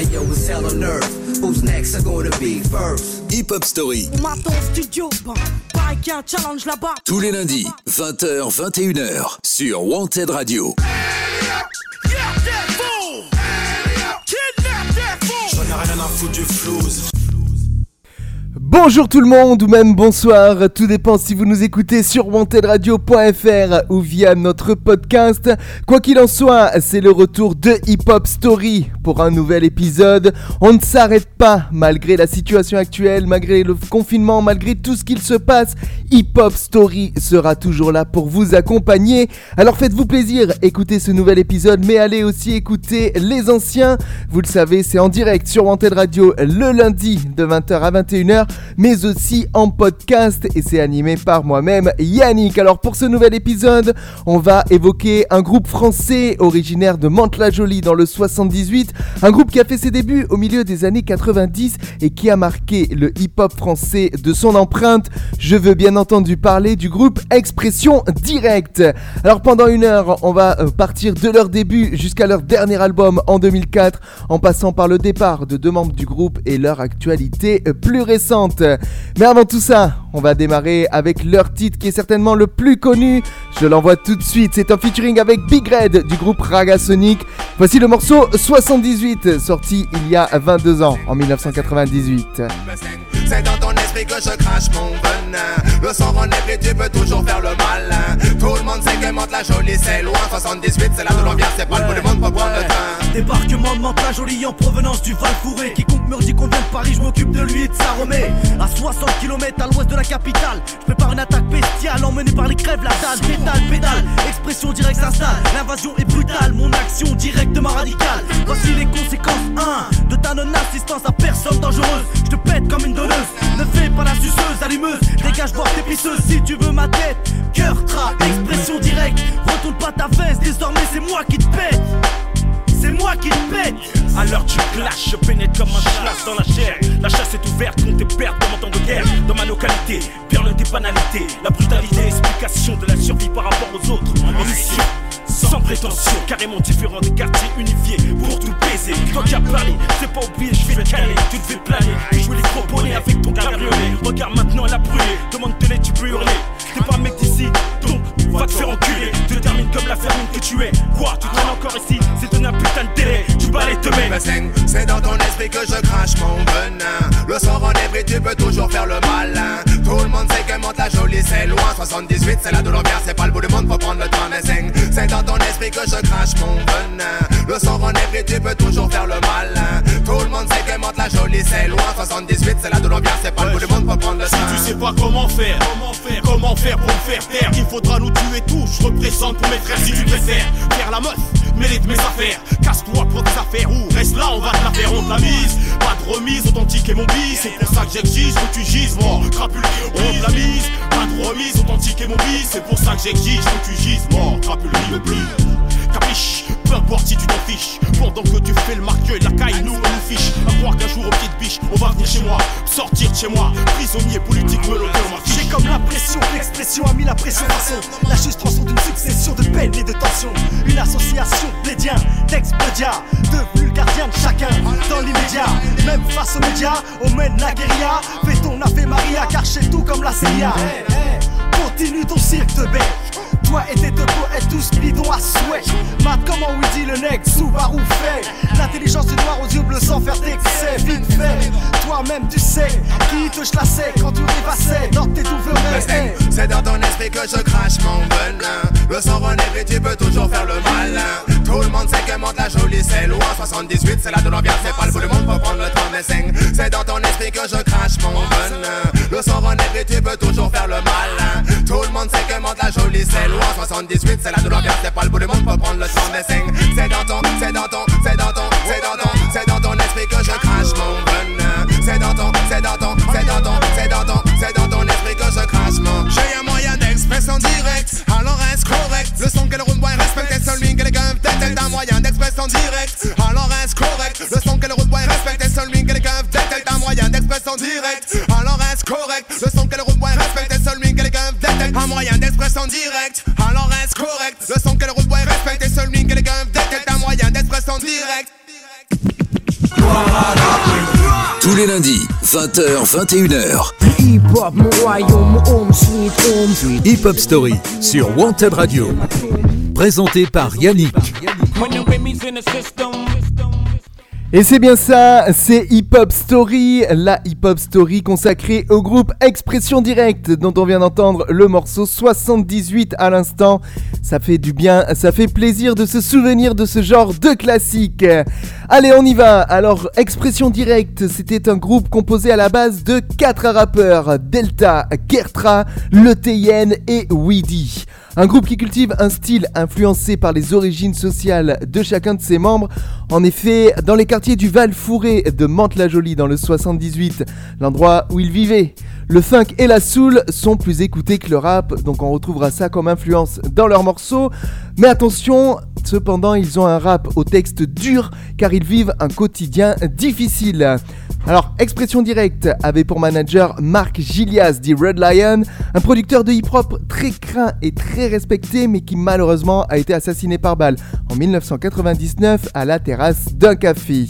Hey yo, it's hell on earth. Who's next? Are gonna be first? Hip Hop Story. Maton studio, bah, pareil qu'il y a un challenge là-bas. Tous les lundis, 20h, 21h, sur Wanted Radio. J'en ai rien à foutre du flouze. Bonjour tout le monde ou même bonsoir, tout dépend si vous nous écoutez sur wantedradio.fr ou via notre podcast. Quoi qu'il en soit, c'est le retour de Hip Hop Story pour un nouvel épisode. On ne s'arrête pas malgré la situation actuelle, malgré le confinement, malgré tout ce qu'il se passe. Hip Hop Story sera toujours là pour vous accompagner. Alors faites-vous plaisir, écoutez ce nouvel épisode, mais allez aussi écouter les anciens. Vous le savez, c'est en direct sur Wanted Radio le lundi de 20h à 21h mais aussi en podcast et c'est animé par moi-même Yannick. Alors pour ce nouvel épisode, on va évoquer un groupe français originaire de Mantes-la-Jolie dans le 78, un groupe qui a fait ses débuts au milieu des années 90 et qui a marqué le hip-hop français de son empreinte. Je veux bien entendu parler du groupe Expression Directe. Alors pendant une heure, on va euh, partir de leur début jusqu'à leur dernier album en 2004 en passant par le départ de deux membres du groupe et leur actualité euh, plus récente. Mais avant tout ça, on va démarrer avec leur titre qui est certainement le plus connu. Je l'envoie tout de suite. C'est un featuring avec Big Red du groupe Raga Sonic. Voici le morceau 78, sorti il y a 22 ans, en 1998. C'est dans ton esprit que je crache mon venin. Le sang renèbre et tu peux toujours faire le malin. Tout le monde sait que monte la jolie, c'est loin. 78, c'est là de l'ambiance, c'est pas le du monde pour prendre le train. Débarquement de Mantes la jolie en provenance du Val Fourré. Quiconque me dit qu'on vient de Paris, je m'occupe de lui et de sa remée. À 60 km à l'ouest de la capitale, je prépare une attaque bestiale emmenée par les crèves, la dalle, pétale, pédale. Expression directe s'installe, l'invasion est brutale, mon action directement radicale. Voici les conséquences 1 de ta non-assistance à personne dangereuse. Je te pète comme une donneuse, pas la suceuse, allumeuse. Dégage voir tes pisseuses si tu veux ma tête. Cœur trap, expression directe. Retourne pas ta veste, désormais c'est moi qui te pète. C'est moi qui te pète. À l'heure du clash, je pénètre comme un chasse dans la chair. La chasse est ouverte, comptez perdre dans mon temps de guerre. Dans ma localité, le des banalités. La brutalité, explication de la survie par rapport aux autres. Mission, sans prétention, carrément différent des quartiers unifiés pour tout baiser. Toi qui as parlé, c'est pas oublié, je vais te caler, tu devais planer. Les gros bonnets avec ton cabriolet. Regarde maintenant, elle a brûlé. Demande de tu peux hurler. T'es pas un mec d'ici, donc va te faire enculer. Te termine comme la fermine que tu es. Quoi, tu traînes encore ici, c'est un putain de délai. Tu bats les te C'est dans ton esprit que je crache mon venin. Le sang en et tu peux toujours faire le malin. Tout le monde sait que monte la jolie, c'est loin. 78, c'est la douleur c'est pas le bout du monde, faut prendre le temps C'est dans ton esprit que je crache mon venin. Le sang en et tu peux toujours faire le malin. Tout le monde sait que monte la jolie, c'est loin. 78, c'est la douleur c'est pas le bout du monde, faut prendre le temps. Si tu sais pas comment faire, comment faire, comment faire pour me faire taire, il faudra nous tuer tous. Je représente pour mes frères si tu préfères. Faire la meuf, de mes affaires. Casse-toi pour tes affaires ou reste là, on va te la faire, on te la mise. Pas de remise, authentique et mon bis. C'est pour ça que j'exige que tu gises, moi. Crapule, on te la mise. Pas de remise, authentique et mon bis. C'est pour ça que j'exige que tu gises, moi. Crapule, le plus. Capiche, peu importe si tu t'en fiches. Pendant que tu fais le marqueur, la caille, nous on nous fiche. À croire qu'un jour au pied de biche, on va venir chez moi, sortir de chez moi. Prisonnier politique, me J'ai comme l'impression que l'expression a mis la pression façon. La juste rançon d'une succession de peines et de tensions. Une association plédien, d'expédiats, de gardien de chacun dans l'immédiat. Même face aux médias, on mène la guérilla. Fais ton Ave Maria, car chez tout comme la CIA. Continue ton cirque de bête toi et tes topos est tous bidons à souhait. Mat comment oui dit le nec, Subaru fait. L'intelligence du noir aux yeux bleus sans faire d'excès, vite fait. Toi-même tu sais qui te chlassait quand tu dépassais dans tes douvres C'est dans ton esprit que je crache mon venin. Le sang et tu peux toujours faire le malin. Tout le monde sait que monte la jolie, c'est loin. 78, c'est la de l'ambiance, c'est pas le bout du monde pour prendre le temps des C'est dans ton esprit que je crache mon venin. Le sang et tu peux toujours faire le malin. Tout le monde sait que monte la jolie, c'est loin. 78, c'est la douleur, c'est pas le bout du monde pour prendre le temps des C'est dans ton, c'est dans ton, c'est dans ton, c'est dans ton, c'est dans ton esprit que je crache mon venin. C'est dans ton, c'est dans ton, c'est dans ton, c'est dans ton, c'est dans ton esprit que je crache mon. J'ai un moyen d'expression direct, alors reste correct? Le son que le route boit respecte celui que les gars tête un moyen d'expression direct, alors reste correct? Le son que le route boit respecte celui les gars un moyen d'expression direct, alors reste correct? Le son que le route boit respecte moyen d'expression direct, alors reste correct? Le son que le route boit respecte celui que les gars tête un moyen d'expression direct. Tous les lundis, 20h, 21h. Hip hop, mon royaume, mon home sweet home. Hip Hop Story sur Wanted Radio. Présenté par Yannick. Et c'est bien ça, c'est Hip Hop Story, la Hip Hop Story consacrée au groupe Expression Directe dont on vient d'entendre le morceau 78 à l'instant. Ça fait du bien, ça fait plaisir de se souvenir de ce genre de classique. Allez, on y va. Alors, Expression Directe, c'était un groupe composé à la base de quatre rappeurs, Delta, Kertra, Le TN et Weedy. Un groupe qui cultive un style influencé par les origines sociales de chacun de ses membres. En effet, dans les quartiers du Val-Fouré de Mantes-la-Jolie dans le 78, l'endroit où ils vivaient, le funk et la soul sont plus écoutés que le rap, donc on retrouvera ça comme influence dans leurs morceaux. Mais attention, cependant, ils ont un rap au texte dur car ils vivent un quotidien difficile. Alors, Expression Directe avait pour manager Marc Gilias dit Red Lion, un producteur de hip-hop très craint et très respecté, mais qui malheureusement a été assassiné par balle en 1999 à la terrasse d'un café.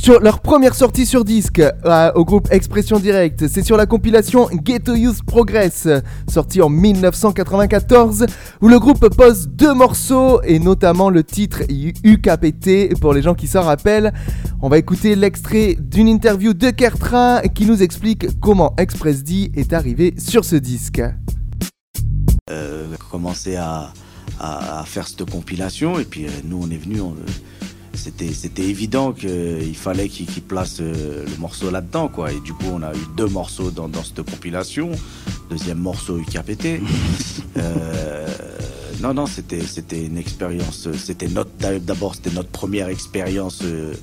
Sur leur première sortie sur disque euh, au groupe Expression Directe, c'est sur la compilation Ghetto Youth Progress, sortie en 1994, où le groupe pose deux morceaux et notamment le titre UKPT pour les gens qui s'en rappellent. On va écouter l'extrait d'une interview de Kertra qui nous explique comment Express D est arrivé sur ce disque. Euh, à, à faire cette compilation et puis euh, nous on est venu c'était c'était évident qu'il fallait qu'il qu'il place euh, le morceau là-dedans quoi. Et du coup on a eu deux morceaux dans, dans cette compilation. Deuxième morceau UKPT euh, non non c'était c'était une expérience c'était notre d'abord c'était notre première expérience euh,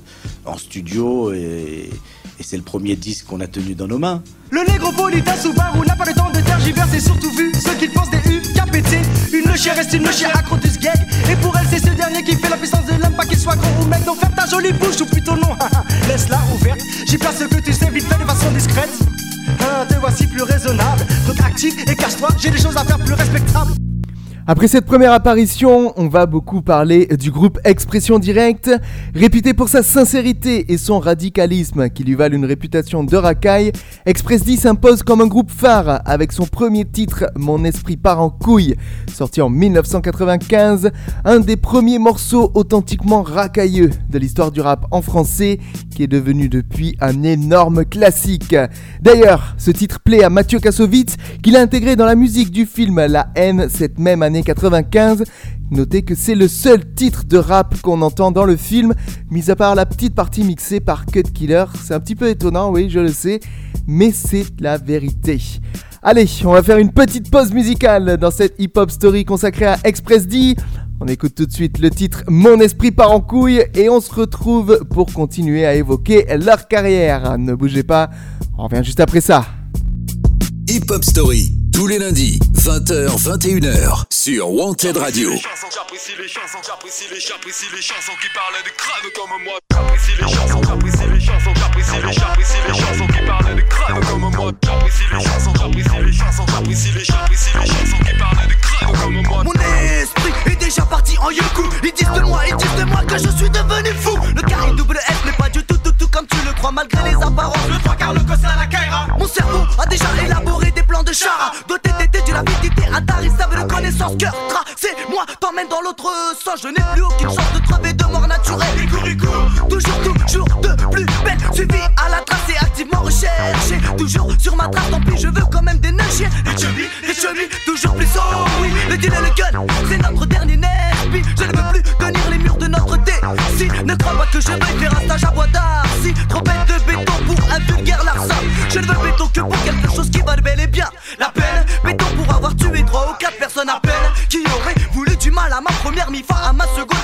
en studio et, et c'est le premier disque qu'on a tenu dans nos mains. Le négropolitain Subaru n'a pas le temps de tergiverser, surtout vu ce qu'il pense des. Une chère reste une chère accro du gag. Et pour elle, c'est ce dernier qui fait la puissance de l'homme, pas qu'il soit gros ou mec. Donc ferme ta jolie bouche ou plutôt non. Laisse-la ouverte. J'y place ce que tu sais, vite fait de façon discrète. Hein, te voici plus raisonnable. Donc active et cache-toi, j'ai des choses à faire plus respectables. Après cette première apparition, on va beaucoup parler du groupe Expression Directe, réputé pour sa sincérité et son radicalisme qui lui valent une réputation de racaille. Express D s'impose comme un groupe phare avec son premier titre Mon esprit part en couille, sorti en 1995, un des premiers morceaux authentiquement racailleux de l'histoire du rap en français qui est devenu depuis un énorme classique. D'ailleurs, ce titre plaît à Mathieu Kassovitz qu'il a intégré dans la musique du film La haine cette même année 95. Notez que c'est le seul titre de rap qu'on entend dans le film, mis à part la petite partie mixée par Cut Killer. C'est un petit peu étonnant, oui, je le sais, mais c'est la vérité. Allez, on va faire une petite pause musicale dans cette hip-hop story consacrée à Express D. On écoute tout de suite le titre Mon esprit part en couille et on se retrouve pour continuer à évoquer leur carrière. Ne bougez pas, on revient juste après ça. Hip Hop Story, tous les lundis, 20h, 21h, sur Wanted Radio. J'apprécie les chansons, j'apprécie les, j'apprécie les chansons qui parlent de crâne comme moi. J'apprécie les chansons, j'apprécie les chansons, j'apprécie les, j'apprécie les chansons qui parlent de crâne comme moi. J'apprécie les chansons, j'apprécie les chansons, j'apprécie les, j'apprécie les chansons qui parlent de crâne comme moi. Mon esprit déjà parti en yoku. Ils disent de moi, ils disent de moi que je suis devenu fou. Le carré double S n'est pas du tout, tout, tout comme tu le crois, malgré les apparences. Le trois quarts, le cossin à la Kaira. Mon cerveau a déjà élaboré des plans de chara. Doté d'été, d'une rapidité intarissable de connaissance. Cœur tracé, moi t'emmène dans l'autre sens. Je n'ai plus aucune chance de trouver de mort naturelle. Toujours, toujours de plus belle. Suivi à la trace et recherché. Toujours sur ma trace, tant pis, je veux quand même des neiges. Les chubis, les chubis, toujours plus haut. Oui, le deal et le gun, c'est notre dernier nerf. Je ne veux plus tenir les murs de notre déci. Ne crois pas que je vais faire un stage à bois d'Arcy. Trop bête de béton pour un vulgaire larcin. Je ne veux béton que pour quelque chose qui va bel et bien. La peine, béton pour avoir tué trois ou quatre personnes à peine. Qui aurait voulu du mal à ma première mi-fa, à ma seconde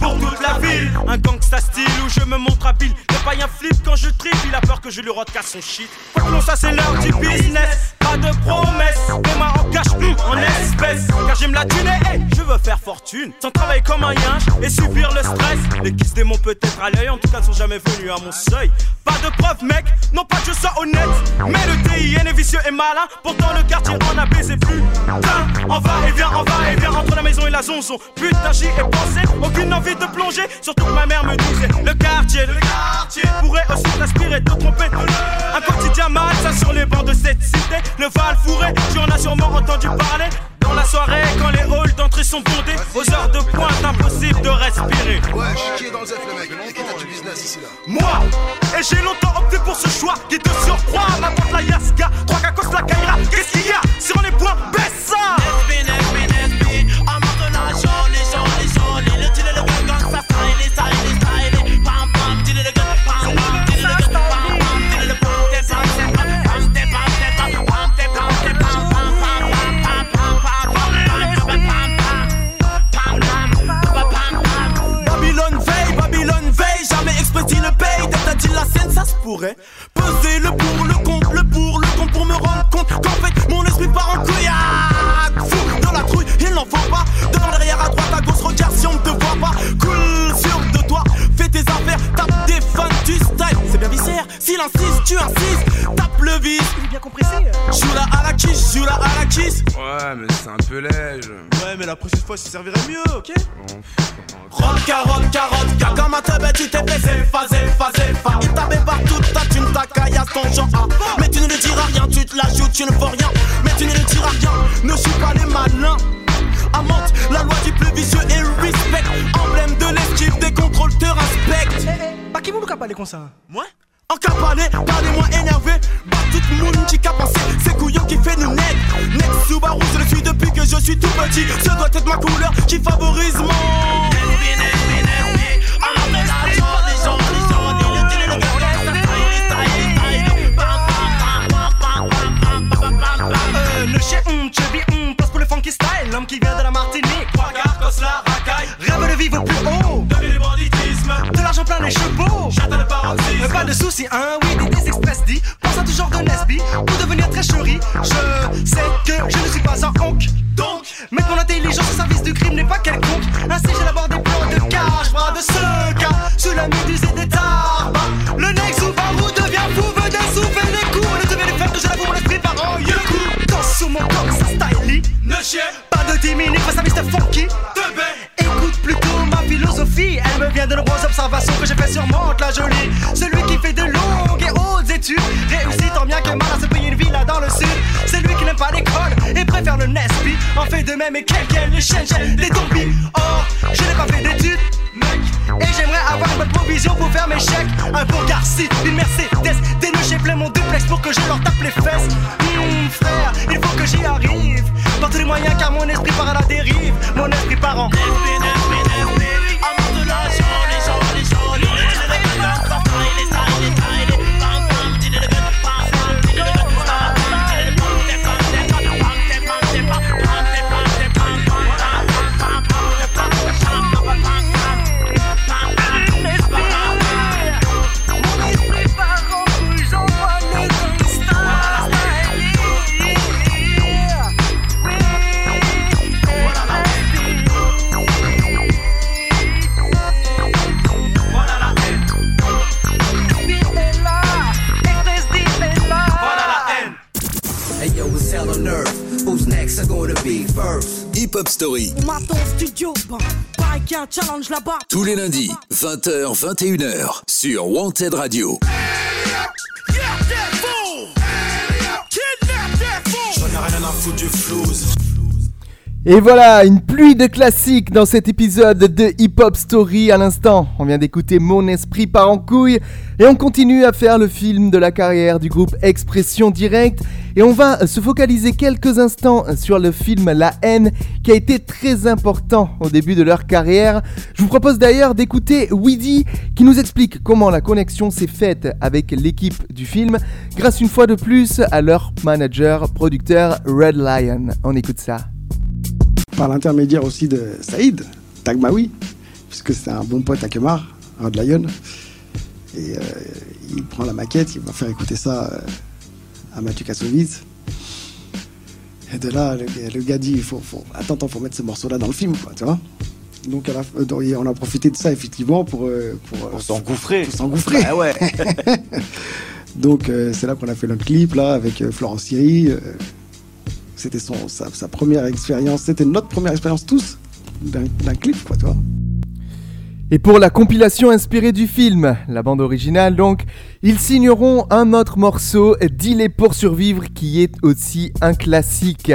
pour toute la ville. Un gangsta style où je me montre habile. Le païen flip quand je tripe, il a peur que je lui casse son shit. Quoi que ça c'est l'heure du business. Pas de promesses, des mains en cash, hum, en espèces. Car j'aime la thune et je veux faire fortune. Sans travailler comme un yinche et subir le stress. Les kisses démons peut-être à l'œil, en tout cas ne sont jamais venus à mon seuil. Pas de preuve, mec, non pas que je sois honnête. Mais le TIN est vicieux et malin. Pourtant le quartier en a baisé plus. Putain, on va et vient, on va et vient entre la maison et la zonzon. Putain, j'y ai pensé, aucune envie de plonger. Surtout que ma mère me disait le quartier, le quartier pourrait aussi t'inspirer de tromper. Un quotidien mal, ça sur les bancs de cette cité. Le Val fourré, tu en as sûrement entendu parler. Dans la soirée, quand les halls d'entrée sont bondés, aux heures de pointe, impossible de respirer. Ouais, qui est dans le zef, le mec Et qui t'a du business ici là Moi Et j'ai longtemps opté pour ce choix qui te surcroît. Ma tante la Yaska, 3 cacos la Kaira. Qu'est-ce qu'il y a Sur les points, baisse ça Babylone pourrait. Peser le pour, le contre, le pour, le contre pour me rendre compte qu'en fait mon esprit part en couillac. Fou dans la trouille, il n'en faut pas. Devant, derrière, à droite, à gauche, regarde si on ne te voit pas. Cool, sûr de toi, fais tes affaires, tape des fans, tu style. C'est bien viscère, s'il insiste, tu insistes, tape le vis. Il est bien compressé. Joue la à la kiss, joue la à la kiss. Ouais, mais c'est un peu léger. Mais la prochaine fois, ça servirait mieux, ok? Rock, carotte, carotte, caca, ma teubé, tu t'es blessé, phasé, phasé, phasé. Il t'avait partout ta thune, ta caillasse, ton genre. ah. Mais tu ne le diras rien, tu te la joues, tu ne fais rien. Mais tu ne le diras rien, ne suis pas les malins. Amante, la loi du plus vicieux et respect. Emblème de l'esquive, des contrôles te respectent. Pas qui vous nous parler comme ça Moi? En capalé, parlez-moi énervé Bah tout le monde qui a pensé C'est couillon qui fait nous net Next Subaru je le suis depuis que je suis tout petit Ce doit être ma couleur qui favorise mon Euh, le chien, hum, chubby, hum, place pour le funky style. L'homme qui vient de la Martinique. Trois carcos la racaille. Rêve de vivre plus haut. Donner le banditisme. De l'argent plein les chevaux. J'attends le Pas de soucis, hein, oui, des, express dit. Pense à genre de Nesby pour devenir très chéri. Je sais que je ne suis pas un honk. Donc, mettre mon intelligence au service du crime n'est pas quelconque. Ainsi, j'élabore des plans de cash, bras de ce cas. Sous la méduse et des tarbes. Le next Subaru devient fou, veut d'un souffle des coups. Ne devient les faire que je l'avoue, mon esprit par en coup. Danse sur mon corps, ça style. Ne chier, Pas de 10 minutes face à Mr. Funky. baie. Philosophie, elle me vient de nombreuses observations que j'ai fait sur Monte la jolie. Celui qui fait de longues et hautes études réussit tant bien que mal à se payer une villa dans le sud. C'est lui qui n'aime pas l'école et préfère le Nesby. En fait de même et quelqu'un les chaînes, les zombies. Or, je n'ai pas fait d'études, mec. Et j'aimerais avoir une bonne provision pour faire mes chèques. Un beau Garci, une Mercedes, des j'ai plein mon duplex pour que je leur tape les fesses. Hum, frère, il faut que j'y arrive. Par tous les moyens car mon esprit part à la dérive. Mon esprit part en. Challenge là-bas. tous les lundis, 20h, 21h, sur Wanted Radio. J'en ai rien à foutre du flouze. Et voilà, une pluie de classiques dans cet épisode de Hip Hop Story. À l'instant, on vient d'écouter Mon Esprit part en couille et on continue à faire le film de la carrière du groupe Expression Directe. Et on va se focaliser quelques instants sur le film La haine qui a été très important au début de leur carrière. Je vous propose d'ailleurs d'écouter Weedy qui nous explique comment la connexion s'est faite avec l'équipe du film grâce une fois de plus à leur manager, producteur Red Lion. On écoute ça. Par l'intermédiaire aussi de Saïd, Tagmaoui, puisque c'est un bon pote à Kemar, un de Lion. Et euh, il prend la maquette, il va faire écouter ça euh, à Mathieu Kassovitz. Et de là, le, le gars dit, il faut, faut, attends, attends, faut mettre ce morceau-là dans le film, quoi, tu vois. Donc à la fin- donc, on a profité de ça effectivement pour euh, pour, Pour s'engouffrer. pour s'engouffrer. Bah ouais. Donc euh, c'est là qu'on a fait notre clip là avec euh, Florence Thierry. C'était son sa, première expérience, c'était notre première expérience tous d'un clip quoi, tu vois. Et pour la compilation inspirée du film, la bande originale donc, ils signeront un autre morceau, Dealer pour survivre, qui est aussi un classique.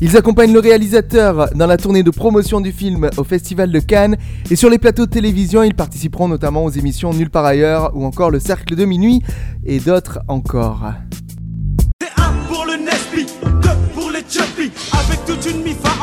Ils accompagnent le réalisateur dans la tournée de promotion du film au Festival de Cannes et sur les plateaux de télévision, ils participeront notamment aux émissions Nulle part ailleurs ou encore Le Cercle de Minuit et d'autres encore.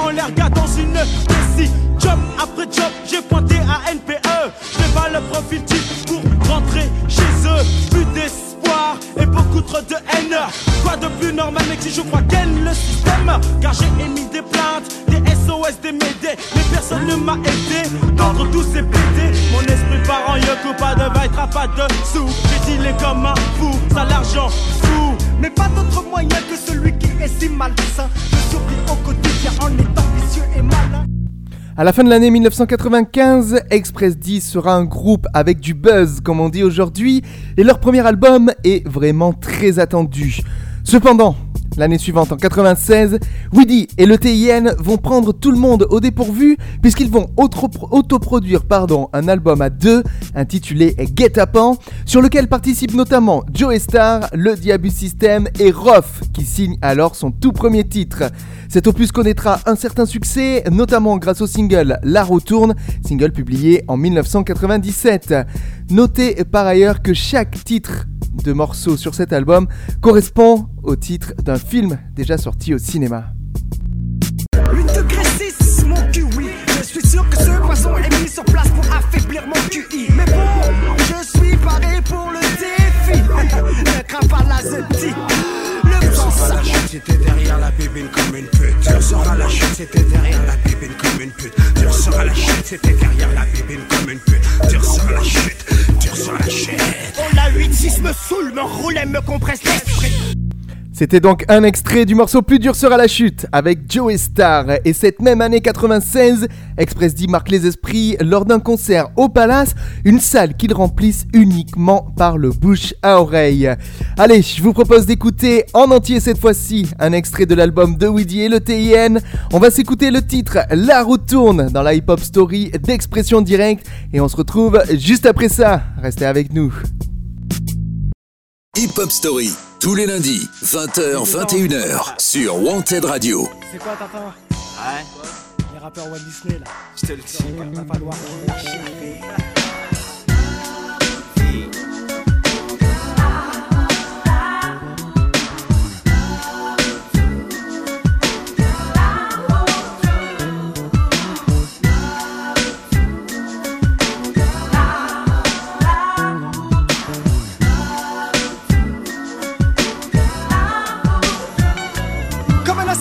En l'air, gars dans une Messi. Job après job, j'ai pointé à NPE. Je pas le profil type pour rentrer chez eux. Plus d'espoir et beaucoup trop de haine. Quoi de plus normal, mec, si je crois qu'aime le système? Car j'ai émis des plaintes, des SOS, des médés. Mais personne ne m'a aidé. D'entre tous ces pédés, mon esprit part en yoko, pas de vaille, pas de sous. J'ai dealé comme un fou, ça l'argent fou. Mais pas d'autre moyen que celui qui est si au quotidien en étant et. À la fin de l'année 1995, Express 10 sera un groupe avec du buzz, comme on dit aujourd'hui, et leur premier album est vraiment très attendu. Cependant, l'année suivante, en 96, Weedy et le TIN vont prendre tout le monde au dépourvu, puisqu'ils vont auto- autoproduire pardon, un album à deux, intitulé Get Up sur lequel participent notamment Joe Star, le Diabus System et Roth, qui signe alors son tout premier titre. Cet opus connaîtra un certain succès, notamment grâce au single La roue tourne, single publié en 1997. Notez par ailleurs que chaque titre de morceau sur cet album correspond au titre d'un film déjà sorti au cinéma. 8 degrés 6, mon QI. Je suis sûr que ce poison est mis sur place pour affaiblir mon QI. Mais bon, je suis paré pour le défi. ne crains sang sera la chute, c'était derrière la bébine comme une pute. Tu sera la chute, c'était derrière la bébine comme une pute. Tu sera la chute, c'était derrière la bébine comme une pute. Tu sera la chute, tu sera la chute. Oh la 8-6 me saoule, me roule et me compresse l'esprit. C'était donc un extrait du morceau Plus dur sera la chute avec Joe Star. Et cette même année 96, Express D marque les esprits lors d'un concert au Palace, une salle qu'ils remplissent uniquement par le bouche à oreille. Allez, je vous propose d'écouter en entier cette fois-ci un extrait de l'album de Weedy et le TIN. On va s'écouter le titre La route tourne dans la hip-hop story d'expression directe et on se retrouve juste après ça. Restez avec nous. Hip Hop Story, tous les lundis, 20h, 21h, sur Wanted Radio. C'est quoi, Tata Ouais. Les rappeurs Walt Disney là. Je te le dis.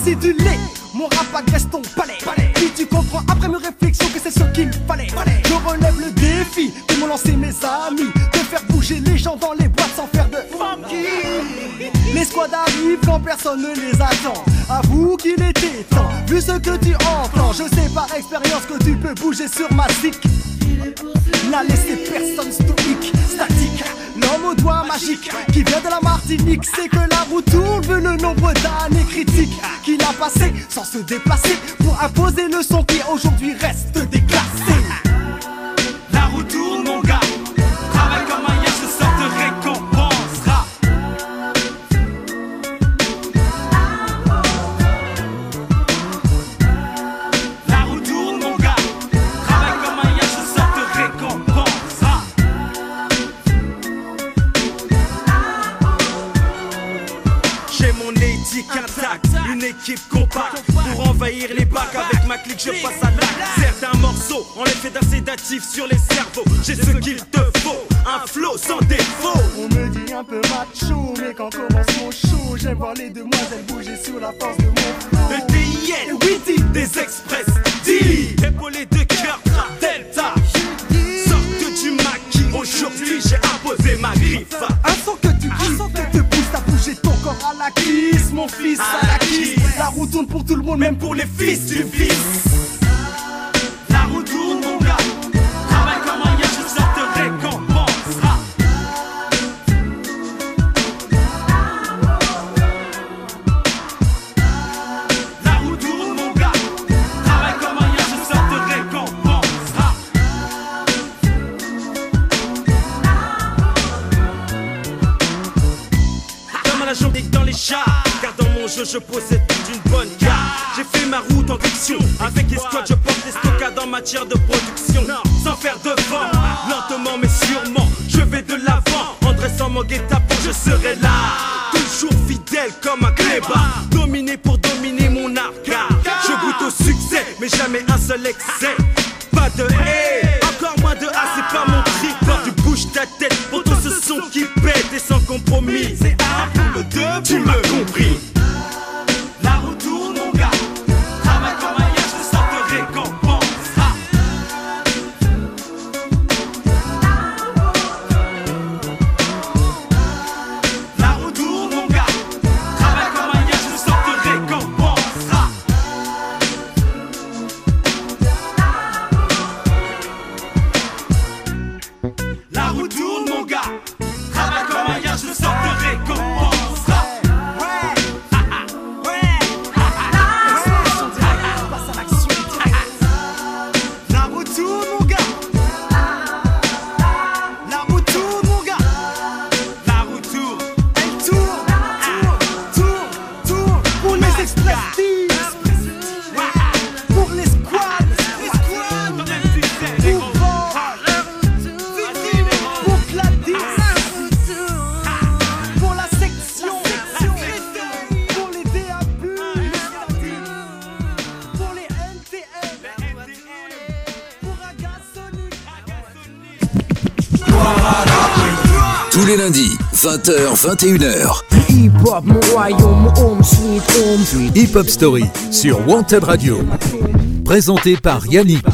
Un acidulé, mon rap agresse ton palais. Puis tu comprends après mes réflexions que c'est ce qu'il fallait. Je relève le défi que m'ont lancé mes amis de faire bouger les gens dans les boîtes sans faire de funky. Les squads arrivent quand personne ne les attend. Avoue qu'il était temps, vu ce que tu entends. Je sais par expérience que tu peux bouger sur ma zik. N'a laissé personne stoïque, statique. L'homme au doigt magique qui vient de la Martinique, c'est que la roue tourne le nombre d'années critiques qu'il a passé sans se déplacer pour imposer le son qui aujourd'hui reste déclassé. Équipe compacte. Pour envahir les bacs avec ma clique je passe à l'acte. Certains morceaux ont l'effet d'un sédatif sur les cerveaux. J'ai ce qu'il te faut, un flow sans défaut. On me dit un peu macho, mais quand commence mon show, j'aime voir les demoiselles bouger sur la force de mon flow. Le Witty, des express, D Épaulé de cœur, même pour les fils du fils. La roue tourne, mon gars. Travaille comme un je sors te récompensera. La roue tourne, mon gars. Travaille comme un je sors te récompensera. Comme à la jambe dans les chats Car dans mon jeu je possède matière de production Sans faire de vent. Lentement mais sûrement Je vais de l'avant. En dressant mon guet-apens je serai là. Toujours fidèle comme un clébard. Dominé pour dominer mon arcade. Je goûte au succès mais jamais un seul excès. Pas de haie Encore moins de A c'est pas mon trip. Tu bouges ta tête pour tout ce son qui pète et sans compromis C'est un pour le deux Tu m'as compris 20h, 21h. Hip hop, mon royaume, home sweet home sweet. Hip Hop Story sur Wanted Radio. Présenté par Yannick.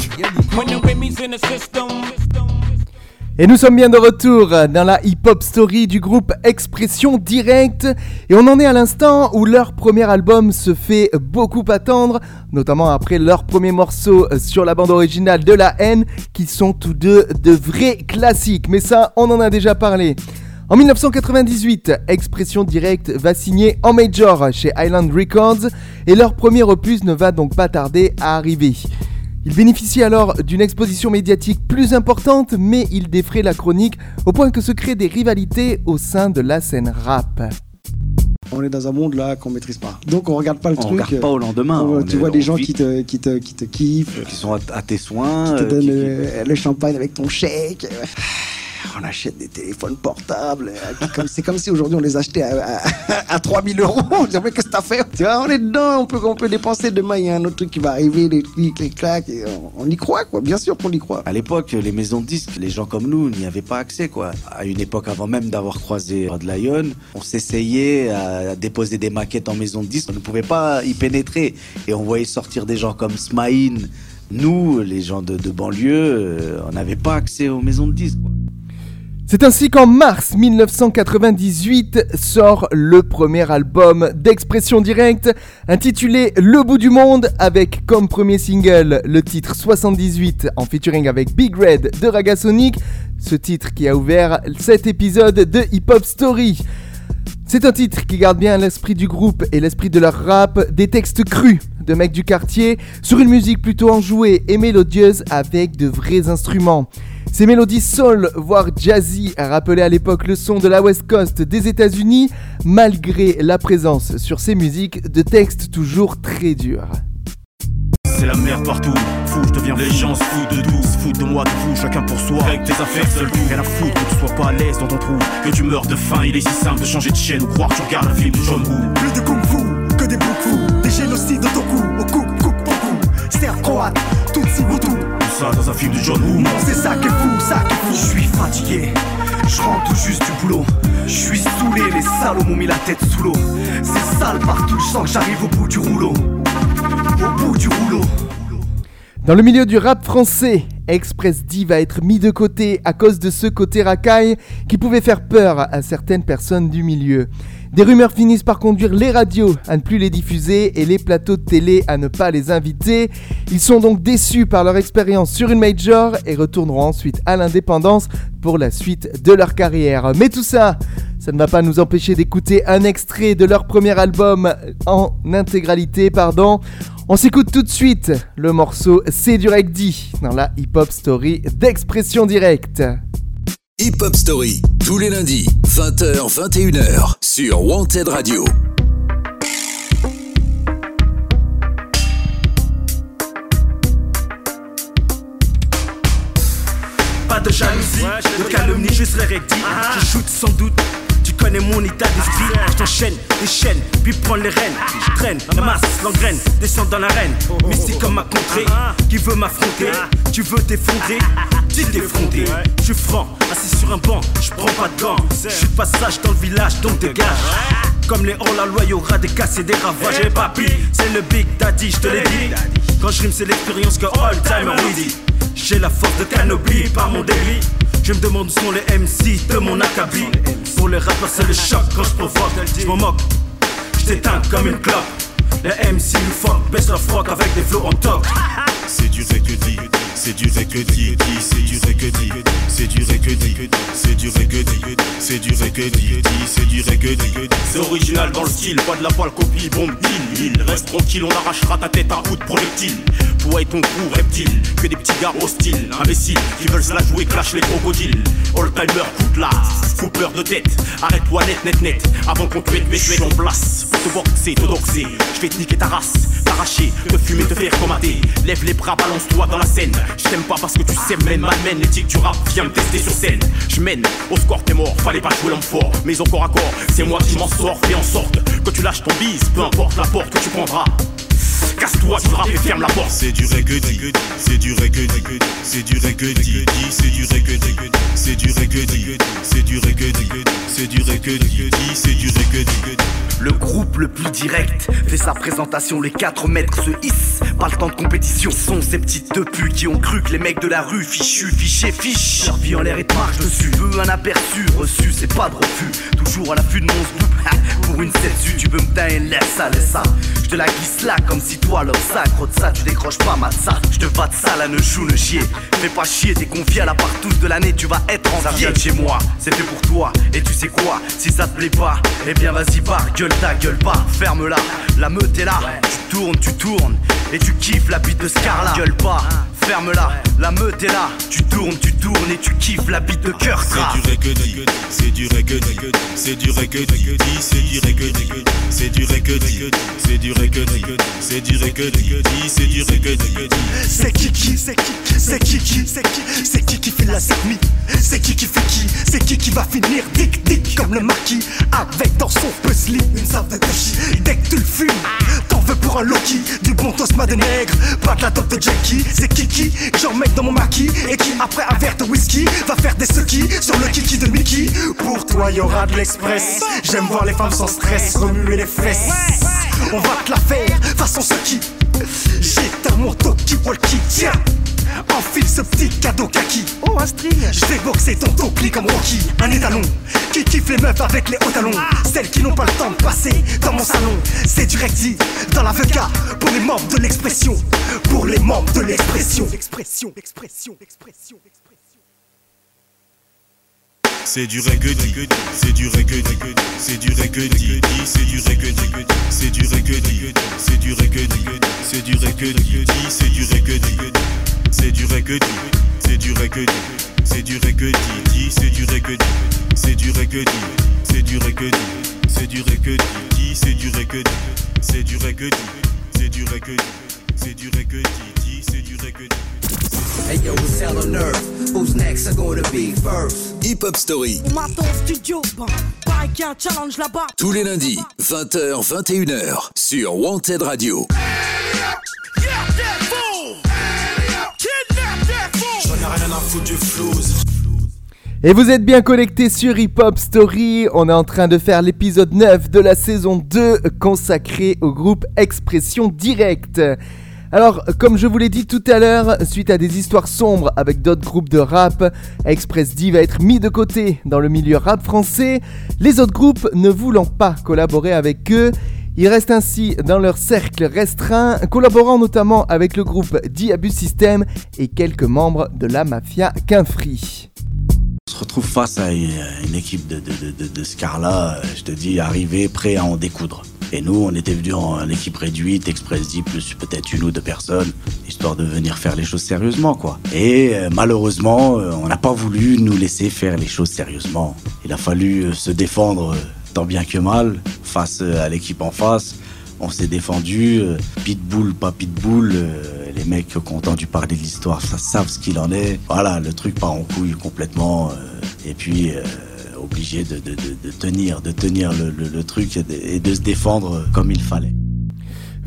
Et nous sommes bien de retour dans la hip-hop story du groupe Expression Directe. Et on en est à l'instant où leur premier album se fait beaucoup attendre, notamment après leur premier morceau sur la bande originale de La haine, qui sont tous deux de vrais classiques. Mais ça, on en a déjà parlé. En 1998, Expression Directe va signer en major chez Island Records et leur premier opus ne va donc pas tarder à arriver. Il bénéficie alors d'une exposition médiatique plus importante, mais il défraie la chronique au point que se créent des rivalités au sein de la scène rap. On est dans un monde là qu'on maîtrise pas. Donc on regarde pas le On truc. regarde pas au lendemain, On- on tu est- vois des on gens qui te, qui te, qui te kiffent, Qui sont à, à tes soins. qui te euh, donnent qui- euh, le champagne avec ton chèque. On achète des téléphones portables. comme- C'est comme si aujourd'hui on les achetait à, à, à 3000 euros. On dirait, mais qu'est-ce que t'as fait? On est dedans, on peut, dépenser. Demain, il y a un autre truc qui va arriver, les clics, les claques. on y croit, quoi. Bien sûr qu'on y croit. À l'époque, les maisons de disques, les gens comme nous n'y avaient pas accès, quoi. À une époque, avant même d'avoir croisé Rod Lion, on s'essayait à déposer des maquettes en maison de disques. On ne pouvait pas y pénétrer. Et on voyait sortir des gens comme Smaïn. Nous, les gens de, de banlieue, euh, on n'avait pas accès aux maisons de disques, quoi. C'est ainsi qu'en mars 1998 sort le premier album d'expression directe intitulé Le bout du monde avec comme premier single le titre 78 en featuring avec Big Red de Ragasonic, ce titre qui a ouvert cet épisode de Hip Hop Story. C'est un titre qui garde bien l'esprit du groupe et l'esprit de leur rap, des textes crus de mecs du quartier, sur une musique plutôt enjouée et mélodieuse avec de vrais instruments. Ces mélodies soul, voire jazzy, rappelaient à l'époque le son de la West Coast des États-Unis, malgré la présence sur ces musiques de textes toujours très durs. C'est la merde partout, fou, je deviens les gens se foutent de tout, se foutent de moi, de vous, chacun pour soi, avec tes affaires seul tout, rien à foutre, que tu sois pas à l'aise dans ton trou, que tu meurs de faim, il est si simple de changer de chaîne ou croire que tu regardes un film de John Woo. Plus de kung fu que des fous, ça dans un film de John Woo. Non, c'est ça qui est fou, ça qui est fou. Je suis fatigué, je rentre tout juste du boulot. Je suis saoulé, les salauds m'ont mis la tête sous l'eau. C'est sale partout, je sens que j'arrive au bout du rouleau. Au bout du rouleau. Dans le milieu du rap français, Express D va être mis de côté à cause de ce côté racaille qui pouvait faire peur à certaines personnes du milieu. Des rumeurs finissent par conduire les radios à ne plus les diffuser et les plateaux de télé à ne pas les inviter. Ils sont donc déçus par leur expérience sur une major et retourneront ensuite à l'indépendance pour la suite de leur carrière. Mais tout ça, ça ne va pas nous empêcher d'écouter un extrait de leur premier album en intégralité, pardon. On s'écoute tout de suite le morceau C'est du dit dans la hip-hop story d'expression directe. Hip Hop Story, tous les lundis, 20h, 21h, sur Wanted Radio. Pas de jalousie, de calomnie, je serai recti. Je shoot sans doute connais mon état d'esprit, je t'enchaîne, les chaînes, puis prends les rênes. Je traîne, la masse, l'engraine, descends dans l'arène. Mystique comme ma contrée, qui veut m'affronter Tu veux t'effondrer, tu t'effondrer. Je suis franc, assis sur un banc, je prends pas de gants. Je suis passage dans le village, donc dégage. Comme les hors la loi, y'aura des casses et des ravages. Et papy, c'est le Big Daddy, je te l'ai dit. Quand je rime, c'est l'expérience que all time dit. J'ai la force de canopy par mon délit. Je me demande où sont les MC de mon acabit. Pour les rappeurs, c'est le choc quand je provoque. Je m'en moque, je t'éteins comme une clope. Les MC nous fuck, baisse leur froc avec des flots en top. C'est du que dit, c'est du que dit, c'est du que dit, c'est du que dit, c'est du que dit, c'est du dit, c'est du dit. C'est original dans le style, pas de la poil copie, bombe, il, il. Reste tranquille, on arrachera ta tête à bout de projectile. Toi et ton coup, reptile, que des petits gars hostiles, imbéciles, qui veulent se la jouer, clash les crocodiles. All timer, coup de là, peur de tête, arrête-toi net, net, net, avant qu'on te mette, mette, en place. Te boxer, te doxer, je vais te niquer ta race, t'arracher, te fumer, te faire comater. Lève les bras, balance-toi dans la scène. Je t'aime pas parce que tu sais, mène, malmène l'éthique du rap, viens me tester sur scène. Je mène, au score t'es mort, fallait pas jouer l'homme fort, mais encore à corps, c'est moi qui m'en sors, fais en sorte que tu lâches ton bise, peu importe la porte que tu prendras. Casse-toi du rap et ferme la porte. C'est du reggae, c'est du reggae, c'est du reggae, c'est du reggae, c'est du reggae, c'est du reggae, c'est du reggae, c'est du reggae. Le groupe le plus direct fait sa présentation, les 4 mètres se hissent. Pas le temps de compétition, sont ces petites deux putes qui ont cru que les mecs de la rue fichus, fichés, fiches. Leur vie en l'air et marche dessus. Veux un aperçu, reçu, c'est pas de refus. Toujours à l'affût de mon scoop, pour une statue, tu veux me tailler, laisse ça, laisse ça. Je te la glisse là comme si toi leur sacre de ça, tu décroches pas ma ça. Je te bats de ça là, ne chou, ne chier. Fais pas chier, t'es confié à la partouze de l'année, tu vas être en Ça vient de chez moi, c'est fait pour toi. Et tu sais quoi, si ça te plaît pas, eh bien vas-y, pars, gueule ta gueule pas, ferme-la. La meute est là, tu tournes, tu tournes. Et tu kiffes la bite de Scarla, gueule pas ferme-la, la meute est là. Tu tournes, tu tournes et tu kiffes la bite de cœur C'est du reggae, c'est du reggae, c'est du reggae, c'est du reggae, c'est du reggae, c'est du reggae, c'est du reggae, c'est du reggae. C'est qui qui, c'est qui, c'est qui c'est qui, c'est qui qui fait la sermie C'est qui qui fait qui, c'est qui qui va finir dick dick comme le maquis avec dans son puzzle une savte de Dès que tu le fumes, t'en veux pour un Loki, du bon tosma de nègre, pas de la top de Jackie. C'est qui qui, j'emmène dans mon maquis et qui après un verre de whisky va faire des skis sur le kiki de Mickey. Pour toi y aura de l'express. J'aime voir les femmes sans stress remuer les fesses. On va te la faire façon ce qui. J'ai un manteau qui walkie, tiens. Enfile ce petit cadeau kaki. Oh, un string. Je vais boxer ton topli comme Rocky. Un étalon qui kiffe les meufs avec les hauts talons. Celles qui n'ont pas le temps de passer dans mon salon. C'est du recti dans la VK pour les membres de l'expression. Pour les membres de l'expression. L'expression, l'expression, l'expression. C'est du reggae, c'est du reggae, c'est du reggae, c'est du reggae, c'est du reggae, c'est du reggae, c'est du reggae, c'est du reggae, c'est du reggae, c'est du reggae, c'est du reggae, c'est du reggae, c'est du reggae, c'est du reggae, c'est du reggae, c'est du reggae, c'est du reggae, c'est du reggae, c'est du reggae, c'est du reggae. Hey yo, what's hell on earth? Who's next? Are gonna be first? Hip Hop Story. On m'attend au studio, bon, pareil qu'il y a un challenge là-bas. Tous les lundis, 20h, 21h, sur Wanted Radio. Et vous êtes bien connectés sur Hip Hop Story. On est en train de faire l'épisode 9 de la saison 2 consacré au groupe Expression Directe. Alors, comme je vous l'ai dit tout à l'heure, suite à des histoires sombres avec d'autres groupes de rap, Express D va être mis de côté dans le milieu rap français, les autres groupes ne voulant pas collaborer avec eux. Ils restent ainsi dans leur cercle restreint, collaborant notamment avec le groupe Diabus System et quelques membres de la mafia Quinfree. On se retrouve face à une, équipe de, de, de, euh, je te dis, arrivé, prêt à en découdre. Et nous, on était venus en équipe réduite, Express 10, plus peut-être une ou deux personnes, histoire de venir faire les choses sérieusement, quoi. Et euh, malheureusement, euh, on n'a pas voulu nous laisser faire les choses sérieusement. Il a fallu euh, se défendre tant bien que mal face à l'équipe en face. On s'est défendu, pitbull, pas pitbull. les mecs qui ont entendu parler de l'histoire ça savent ce qu'il en est. Voilà, le truc part en couille complètement. et puis, obligé de, tenir, le, truc et de, et de se défendre comme il fallait.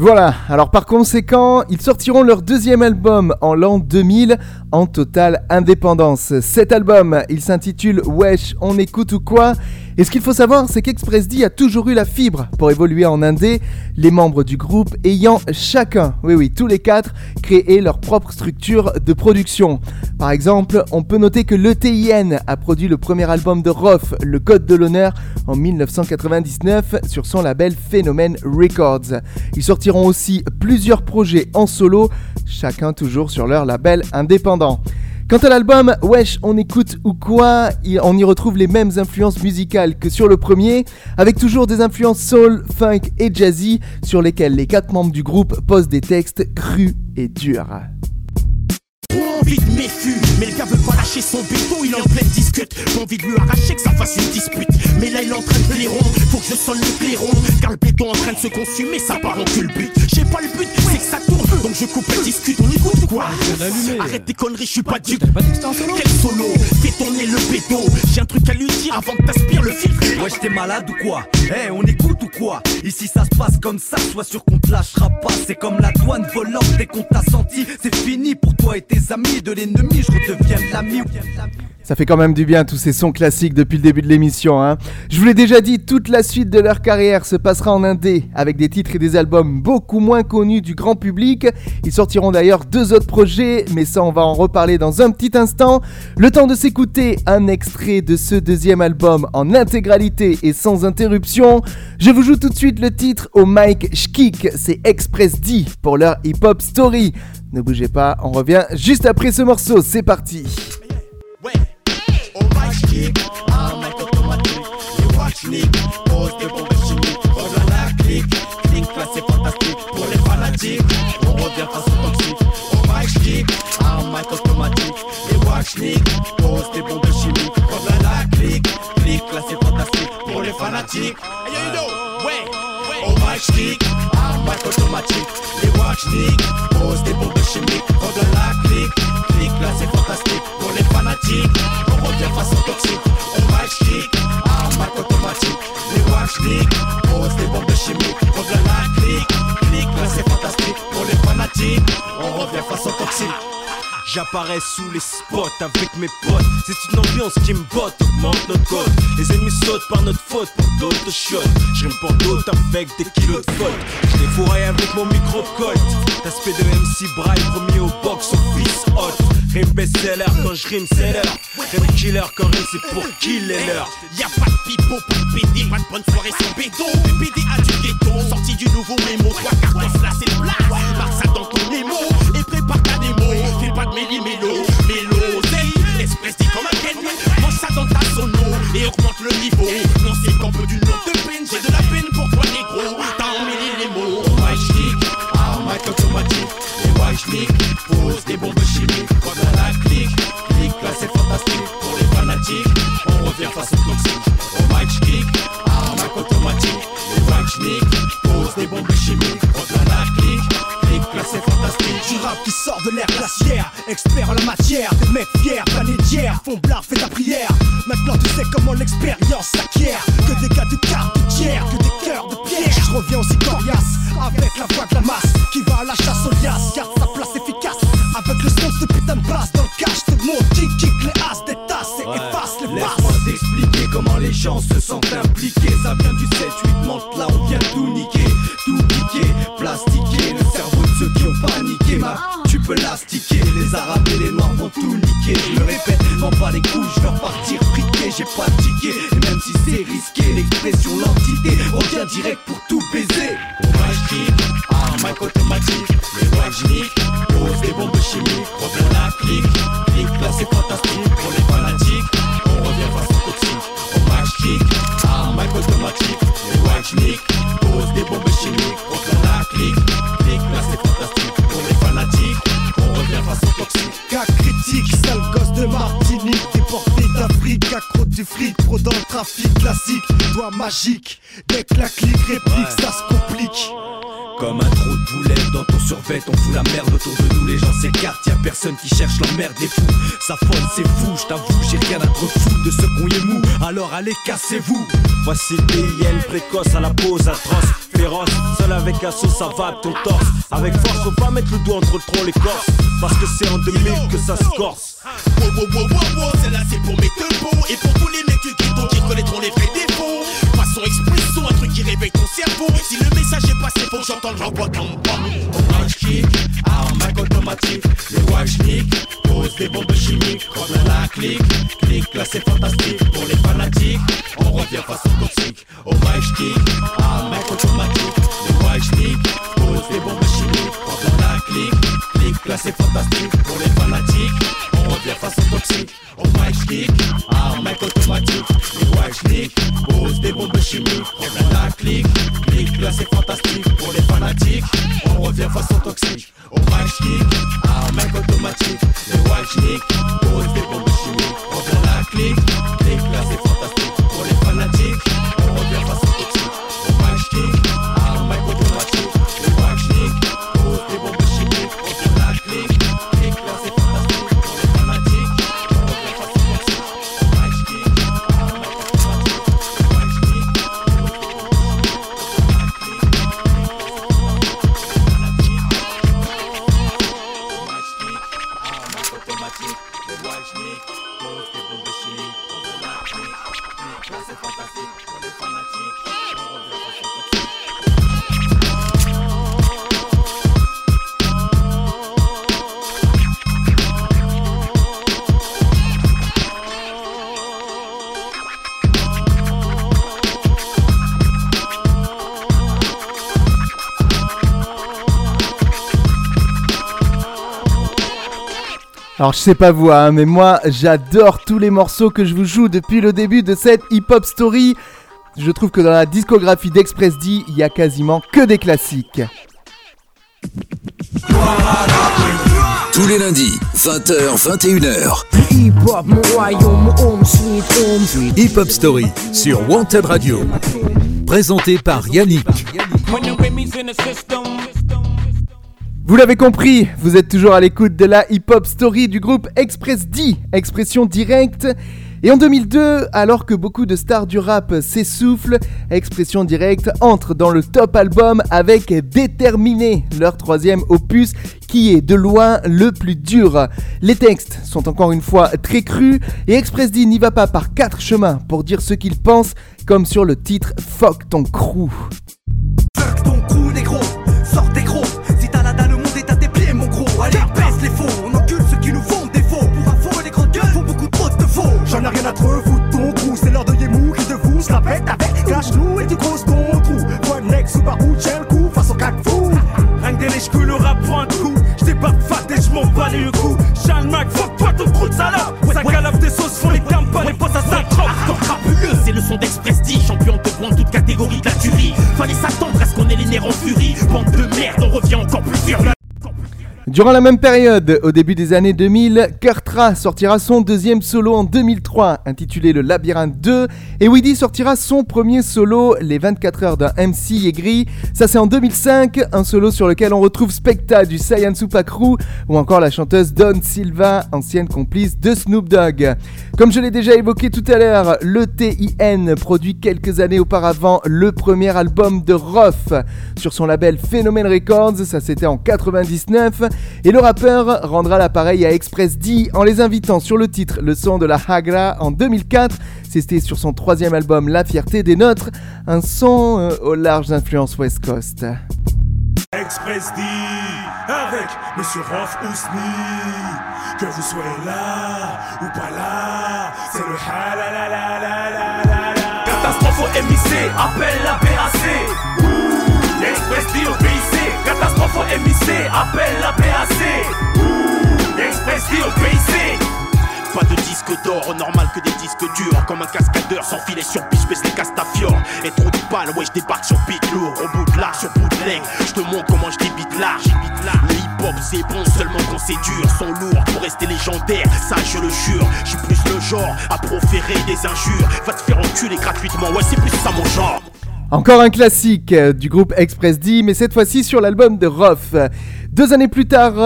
Voilà, alors par conséquent, ils sortiront leur deuxième album en l'an 2000 en totale indépendance. Cet album, il s'intitule Wesh, on écoute ou quoi? Et ce qu'il faut savoir, c'est qu'Express D a toujours eu la fibre pour évoluer en indé, les membres du groupe ayant chacun, oui oui, tous les quatre, créé leur propre structure de production. Par exemple, on peut noter que l'ETIN a produit le premier album de Roth, Le Code de l'honneur, en 1999 sur son label Phénomène Records. Ils sortiront aussi plusieurs projets en solo, chacun toujours sur leur label indépendant. Quant à l'album Wesh, on écoute ou quoi On y retrouve les mêmes influences musicales que sur le premier, avec toujours des influences soul, funk et jazzy, sur lesquelles les quatre membres du groupe posent des textes crus et durs. Envie de méfu, mais le gars veut pas lâcher son béton, il est en pleine discute. Pas envie de lui arracher que ça fasse une dispute. Mais là il est en train de clairon, faut que je sonne le clairon. Car le béton est en train de se consumer, ça part en culbute. J'ai pas le but, c'est que ça donc je coupe la discute. On écoute ou quoi Arrête tes conneries, je suis pas dupe. Quel solo? Fais tourner le béton. J'ai un truc à lui dire avant que t'aspires le filtre. Wesh t'es malade ou quoi? Eh on écoute ou quoi? Ici ça se passe comme ça, sois sûr qu'on te lâchera pas. C'est comme la douane volante, dès qu'on t'a senti C'est fini pour toi et tes amis. De l'ennemi je redeviens l'ami Ça fait quand même du bien tous ces sons classiques depuis le début de l'émission. Hein. Je vous l'ai déjà dit, toute la suite de leur carrière se passera en indé, avec des titres et des albums beaucoup moins connus du grand public. Ils sortiront d'ailleurs deux autres projets, mais ça on va en reparler dans un petit instant. Le temps de s'écouter un extrait de ce deuxième album en intégralité et sans interruption. Je vous joue tout de suite le titre au mic Schkik, c'est Express D pour leur hip-hop story. Ne bougez pas, on revient juste après ce morceau, c'est parti. Va kick, mec automatique. You watch Nick, pose des bombes chimiques. Rejoins la clique, clique là c'est fantastique. Pour les fanatiques, on revient façon toxique. On va kick, mec automatique. You watch Nick, pose des bombes chimiques. Rejoins la clique, clique là c'est fantastique. Pour les fanatiques, hey yo yo. On automatique. You watch pose des bombes chimiques. Rejoins la clique, clique là c'est fantastique. Pour les fanatiques, on revient façon toxique. On va kick, automatique. Les watchniks, pose des bombes chimiques. Reviens la clique, clique là c'est fantastique. Pour les fanatiques, on revient façon toxique. J'apparais sous les spots avec mes potes. C'est une ambiance qui me botte, augmente notre code. Les ennemis sautent par notre faute pour d'autres shots. Je rime pour d'autres avec des kilos de faute. Je fourrais avec mon micro colt. L'aspect de MC Braille, premier au box office hot. Rime best-seller quand je rime, l'heure. Rime killer quand rime, c'est pour killer l'heure. Y'a pas de pas de PD, pas de bonne soirée sans béton. Les PDA du ghetto, sorti du nouveau mémo. Toi, cartos, là c'est le place. Méli-mélo, mélo, un ken. Mange ça dans ta sono et augmente le niveau. Non, c'est qu'un peu du nom de peine. J'ai de la peine pour toi, négro. T'as emmêlé les mots. Un mic automatique. Les pose des bombes doigt magique Dès que la clique réplique, ça se complique Comme un trou de boulettes dans ton survêt, on fout la merde autour de nous, les gens s'écartent, y'a personne qui cherche l'emmerde, les fous, ça folle, c'est fou, je t'avoue, j'ai rien à te foutre de ce qu'on y est mou, alors allez, cassez-vous. Voici le BIN précoce à la pose atroce, féroce, seul avec un saut ça va ton torse. Avec force, faut pas mettre le doigt entre le tronc corses, parce que c'est en 2000 que ça se corse. Wow, wow, wow, wow, wow, celle-là c'est pour mes teubos Et pour tous les mecs qui reconnaîtront les vrais faut que j'entende l'envoi comme bon Magic, arme automatique, les wajnik, pose des bombes chimiques, revient la clique, clique là c'est fantastique, pour les fanatiques, on revient façon toxique, au magic, arme automatique, les wajnik, pose des bombes chimiques, revient la clique, clique là c'est fantastique, pour les fanatiques, on revient façon toxique, au magic, arme automatique, les wajnik, pose des bombes chimiques, revient la clique, clique là c'est fantastique, fanatiques, on revient façon toxique, au magic, arme automatique, les wajnik, pose Alors je sais pas vous, hein, mais moi j'adore tous les morceaux que je vous joue depuis le début de cette hip-hop story. Je trouve que dans la discographie d'Express D, il y a quasiment que des classiques. Tous les lundis, 20h, 21h. Hip hop, Story sur Wanted Radio. Présenté par Yannick. Vous l'avez compris, vous êtes toujours à l'écoute de la hip-hop story du groupe Express D, expression directe. Et en 2002, alors que beaucoup de stars du rap s'essoufflent, Expression Directe entre dans le top album avec Déterminé, leur troisième opus qui est de loin le plus dur. Les textes sont encore une fois très crus et Express D n'y va pas par quatre chemins pour dire ce qu'il pense, comme sur le titre Fuck ton crew. Fuck ton crew, négro, gros. Pète avec Clash nous et tu creuses ton trou. One neck sous barou, tiens le coup face au cac fou. Rien que des lèches que le rap prend un coup. J'débarque fat et j'm'en bats les coups. Charles Mac, fuck toi ton crew de salope. Ça calave tes sauces, font les pas les potes à 5 Crapuleux, c'est le son d'Express D, champion de points toute catégorie de la tuerie. Fallait s'attendre à ce qu'on ait les nerfs en furie. Bande de merde, on revient encore plus virulent. Durant la même période, au début des années 2000, Kurtra sortira son deuxième solo en 2003, intitulé Le Labyrinthe 2, et Weedy sortira son premier solo, Les 24 heures d'un MC aigri. Ça c'est en 2005, un solo sur lequel on retrouve Specta du Saiyan Crew, ou encore la chanteuse Don Silva, ancienne complice de Snoop Dogg. Comme je l'ai déjà évoqué tout à l'heure, le TIN produit quelques années auparavant le premier album de Roth sur son label Phenomen Records, ça c'était en 99, et le rappeur rendra l'appareil à Express D en les invitant sur le titre Le son de la Hagra en 2004. C'était sur son troisième album La fierté des nôtres, un son euh, aux larges influences West Coast. Express D avec Monsieur Rof Ousni. Que vous soyez là ou pas là, c'est le halalalala. Catastrophe au MIC, appelle la PAC. Ouh, Express D au. Catastrophe MIC, appelle la PAC. Express au PIC. Pas de disque d'or, normal que des disques durs Comme un cascadeur sans filet sur biche, baisse les castafiores. Et trop de balles, ouais je débarque sur beat lourd Au bout de l'art, sur bout de Je te montre comment je débite large Le hip hop c'est bon seulement quand c'est dur Sont lourds pour rester légendaire, ça je le jure. Je suis plus le genre à proférer des injures. Va te faire enculer gratuitement, ouais c'est plus ça mon genre Encore un classique euh, du groupe Express D, mais cette fois-ci sur l'album de Roth. Deux années plus tard,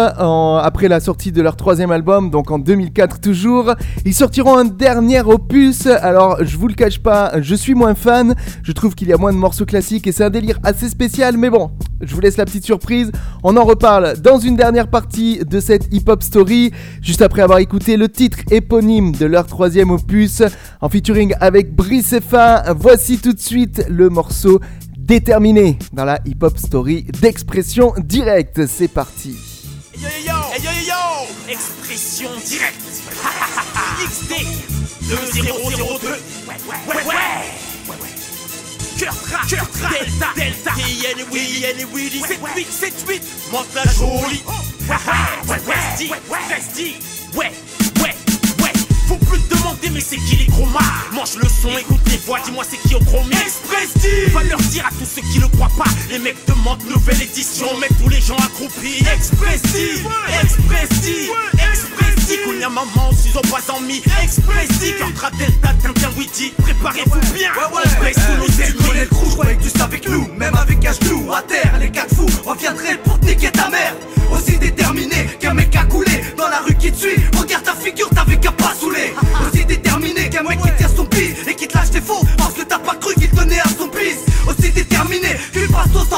après la sortie de leur troisième album, donc en 2004 toujours, ils sortiront un dernier opus. Alors, je vous le cache pas, je suis moins fan. Je trouve qu'il y a moins de morceaux classiques et c'est un délire assez spécial, mais bon, je vous laisse la petite surprise. On en reparle dans une dernière partie de cette hip-hop story, juste après avoir écouté le titre éponyme de leur troisième opus, en featuring avec Brice F.A. Voici tout de suite le morceau déterminé dans la hip-hop story d'expression directe. C'est parti. Yo yo yo. Hey yo yo yo. Expression directe XD 2002 Ouais ouais ouais ouais ouais. Cœur track, cœur track, delta, delta, TN, Willy, N, Willy, 7, 8, 7, 8, monte la jolie, ouais, ouais, ouais, resti, ouais, ouais, ouais, faut plus te demander mais c'est qui les gros Mange le son, écoute les voix, dis-moi c'est qui au chromie Express D Va leur dire à tous ceux qui le croient pas. Les mecs demandent nouvelle édition, mec tous les gens accroupis. Express D Express D Express D Qu'on y a maman, s'ils ont pas mis Express D Contra Delta, Tintin, Witty Préparez-vous bien. Express tous nos connais le crew, je croyais que tu savais que nous, même avec un genou à terre, les quatre fous reviendraient pour te niquer ta mère. Aussi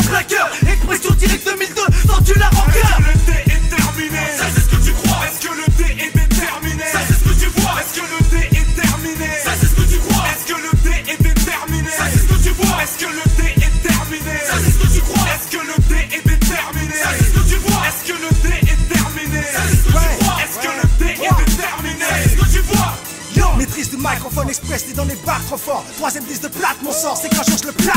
plaqueur. Expression directe 2002, sans tu la rancœur. Le dé est terminé? Ça c'est ce que tu crois. Est-ce que le dé est déterminé? Ça c'est ce que tu vois. Est-ce que le dé est terminé? Ça c'est ce que tu crois. Est-ce que le dé est déterminé? Ça c'est ce que tu vois. Est-ce que le dé est terminé? Ça c'est ce que tu crois. Est-ce que le dé est déterminé? Ça c'est ce que tu vois. Est-ce que le dé est terminé? Ça c'est ce que tu crois. Est-ce que le dé est déterminé? Ça c'est ce que tu vois. Maîtrise du microphone express, t'es dans les bars trop fort. Troisième disque de plate, mon sort, c'est quand je change le plat.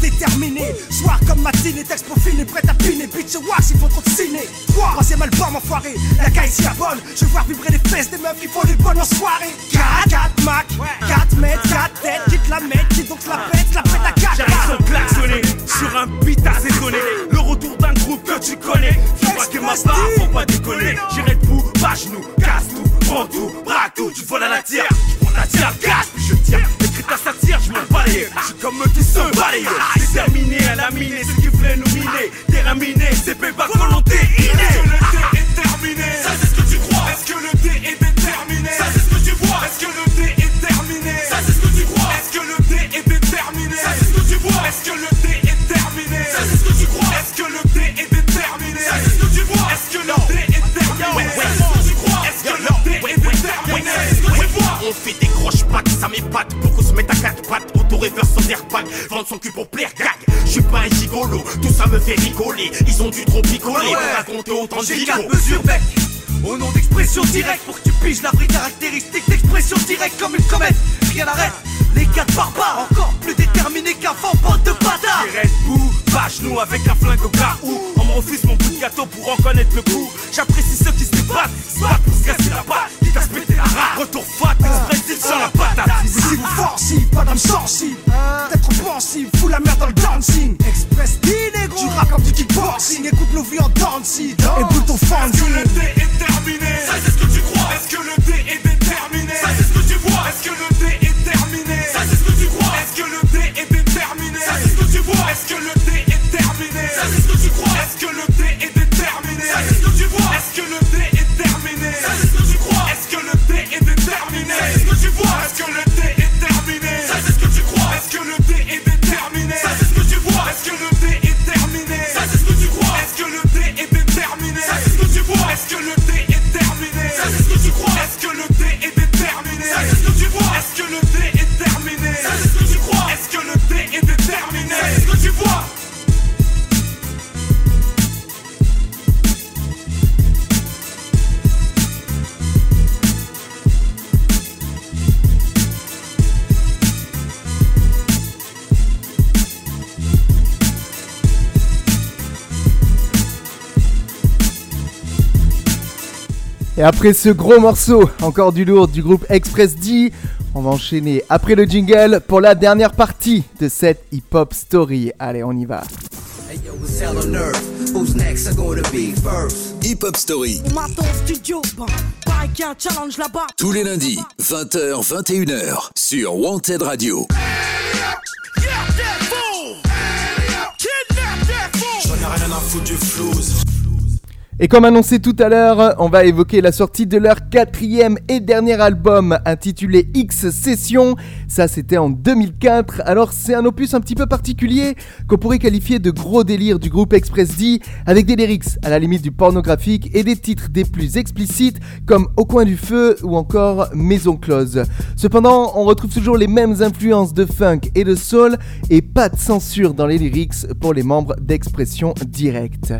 Déterminé, soir comme matinée, texte peaufiné, prêt à piner, bitch wax, il faut trop de ciné. Trois, troisième album enfoiré, la caille s'y abonne. Je voir vibrer les fesses des meufs qui font des bonnes en soirée. 4, 4 Mac, 4 mètres, 4 têtes, quitte la mettre, quitte donc la pète, la pète à 4 J'arrive sans klaxonner sur un beat assaisonné Le retour d'un groupe que tu connais. Tu vois que ma part, faut pas déconner. J'irai debout, bas genoux, casse tout, prends tout, braque tout. Tu voles à la tire, je prends la tire, casse. Puis je tire Écrit ta je m'en balaye. Je suis comme eux qui se balayent. Déterminé à la miner, ce qui voulait nous miner. Terminé, c'est payback volonté Est-ce que le dé est terminé? Ça c'est ce que tu crois. Est-ce que le dé est déterminé? Ça c'est ce que tu vois. Est-ce que le dé est terminé? Ça c'est ce que tu crois. Est-ce que le dé est déterminé? Ça c'est ce que tu vois. Est-ce que le dé est terminé? Ça c'est ce que tu crois. Est-ce que le dé est déterminé? Ça c'est ce que tu vois. Est-ce que le dé est terminé? Ouais, ouais. Ça c'est ce que tu crois Est-ce que le dé est déterminé? On fait des croches pattes, ça m'épate. Beaucoup se mettent à quatre pattes, auto-reverse sans airbag. Vendre son cul pour plaire, gag. Je suis pas un gigolo, tout ça me fait rigoler. Ils ont dû trop picoler pour raconter autant de quatre mesures, mec. Au nom d'expression directe, pour que tu piges la vraie caractéristique d'expression directe comme une comète. Rien n'arrête. Les quatre barbares, encore plus déterminés qu'avant, bande de bâtards. Bas genoux avec un flingue au cas où. On me refuse mon bout de gâteau pour en connaître le goût J'apprécie ceux qui se débattent, se battent pour se casser la patte Quitte à se péter la rate, retour fat, expressif sur la patate. Si vous forcible, pas d'âme sensible Peut-être offensive, fous la merde dans le dancing. Express D, négro Tu rap comme du kickboxing, écoute nos vies en dancing. Et boule ton Est-ce que le dé est terminé? Ça c'est ce que tu crois. Est-ce que le dé est déterminé? Ça c'est ce que tu vois. Est-ce que le dé est Est-ce que le thé est terminé? Ça c'est ce que tu crois. Est-ce que le thé est déterminé? Ça c'est ce que tu vois. Est-ce que le thé est terminé? Ça c'est ce que tu crois. Est-ce que le thé est déterminé? Ça c'est ce que tu vois. Est-ce que le thé est terminé? Ça c'est ce que tu crois. Est-ce que le thé est déterminé? Ça c'est ce que tu vois. Est-ce que le thé est terminé? Ça c'est ce que tu crois. Est-ce que le est déterminé? Ça c'est ce que tu vois. Est-ce que le Et après ce gros morceau, encore du lourd du groupe Express D, on va enchaîner après le jingle pour la dernière partie de cette hip-hop story. Allez, on y va. Hey yo? Hip Hop Story, là-bas. tous les lundis, 20h, 21h, sur Wanted Radio. J'en ai rien à foutre du flouze. Et comme annoncé tout à l'heure, on va évoquer la sortie de leur quatrième et dernier album intitulé X Session. Ça, c'était en 2004. Alors, c'est un opus un petit peu particulier qu'on pourrait qualifier de gros délire du groupe Express D, avec des lyrics à la limite du pornographique et des titres des plus explicites comme Au coin du feu ou encore Maison close. Cependant, on retrouve toujours les mêmes influences de funk et de soul et pas de censure dans les lyrics pour les membres d'expression directe.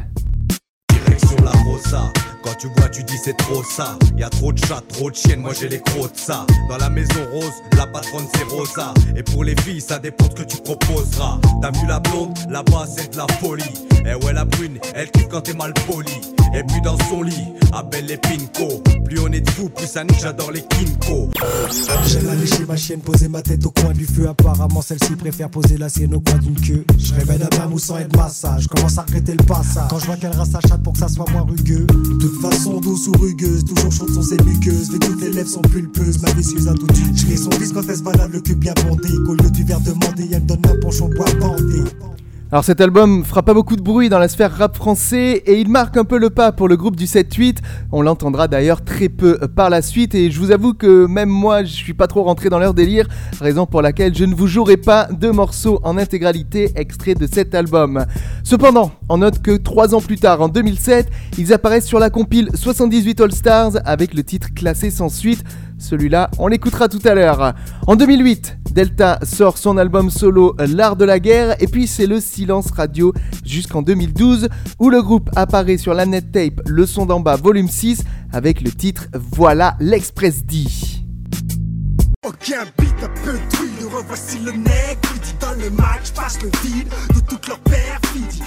La rosa. Quand tu vois, tu dis c'est trop ça. Y a trop de chats, trop de chiennes, moi j'ai les crocs de ça. Dans la maison rose, la patronne c'est Rosa. Et pour les filles, ça dépend de ce que tu proposeras. T'as vu la blonde, là-bas c'est de la folie. Et ouais, la brune, elle kiffe quand t'es mal poli. Et puis dans son lit, appelle les pinko. Plus on est de fous, plus ça nique, j'adore les kinko. J'aime aller chez ma chienne, poser ma tête au coin du feu. Apparemment, celle-ci préfère poser la sienne au coin d'une queue. Je réveille la bain sans aide massage. Commence à regretter le passage. Quand je vois qu'elle rase sa chatte pour que ça soit moins rugueux. De façon, douce ou rugueuse, toujours chaude sont ses muqueuses. Les toutes les lèvres sont pulpeuses, ma vicieuse a tout. Je son fils quand elle se balade, le cul bien bondé. Qu'au lieu du verre demandé, elle me donne un penchon bois bandé. Alors cet album fera pas beaucoup de bruit dans la sphère rap français et il marque un peu le pas pour le groupe du 7-8. On l'entendra d'ailleurs très peu par la suite et je vous avoue que même moi je suis pas trop rentré dans leur délire, raison pour laquelle je ne vous jouerai pas de morceaux en intégralité extraits de cet album. Cependant, on note que 3 ans plus tard, en 2007, ils apparaissent sur la compile 78 All Stars avec le titre classé sans suite. Celui-là, on l'écoutera tout à l'heure. En 2008, Delta sort son album solo L'Art de la guerre et puis c'est le silence radio jusqu'en 2012 où le groupe apparaît sur la net tape Le son d'en bas volume 6 avec le titre Voilà l'Express D. Aucun beat revoici le nec qui dit dans le match, passe le vide de toute leur perfidie.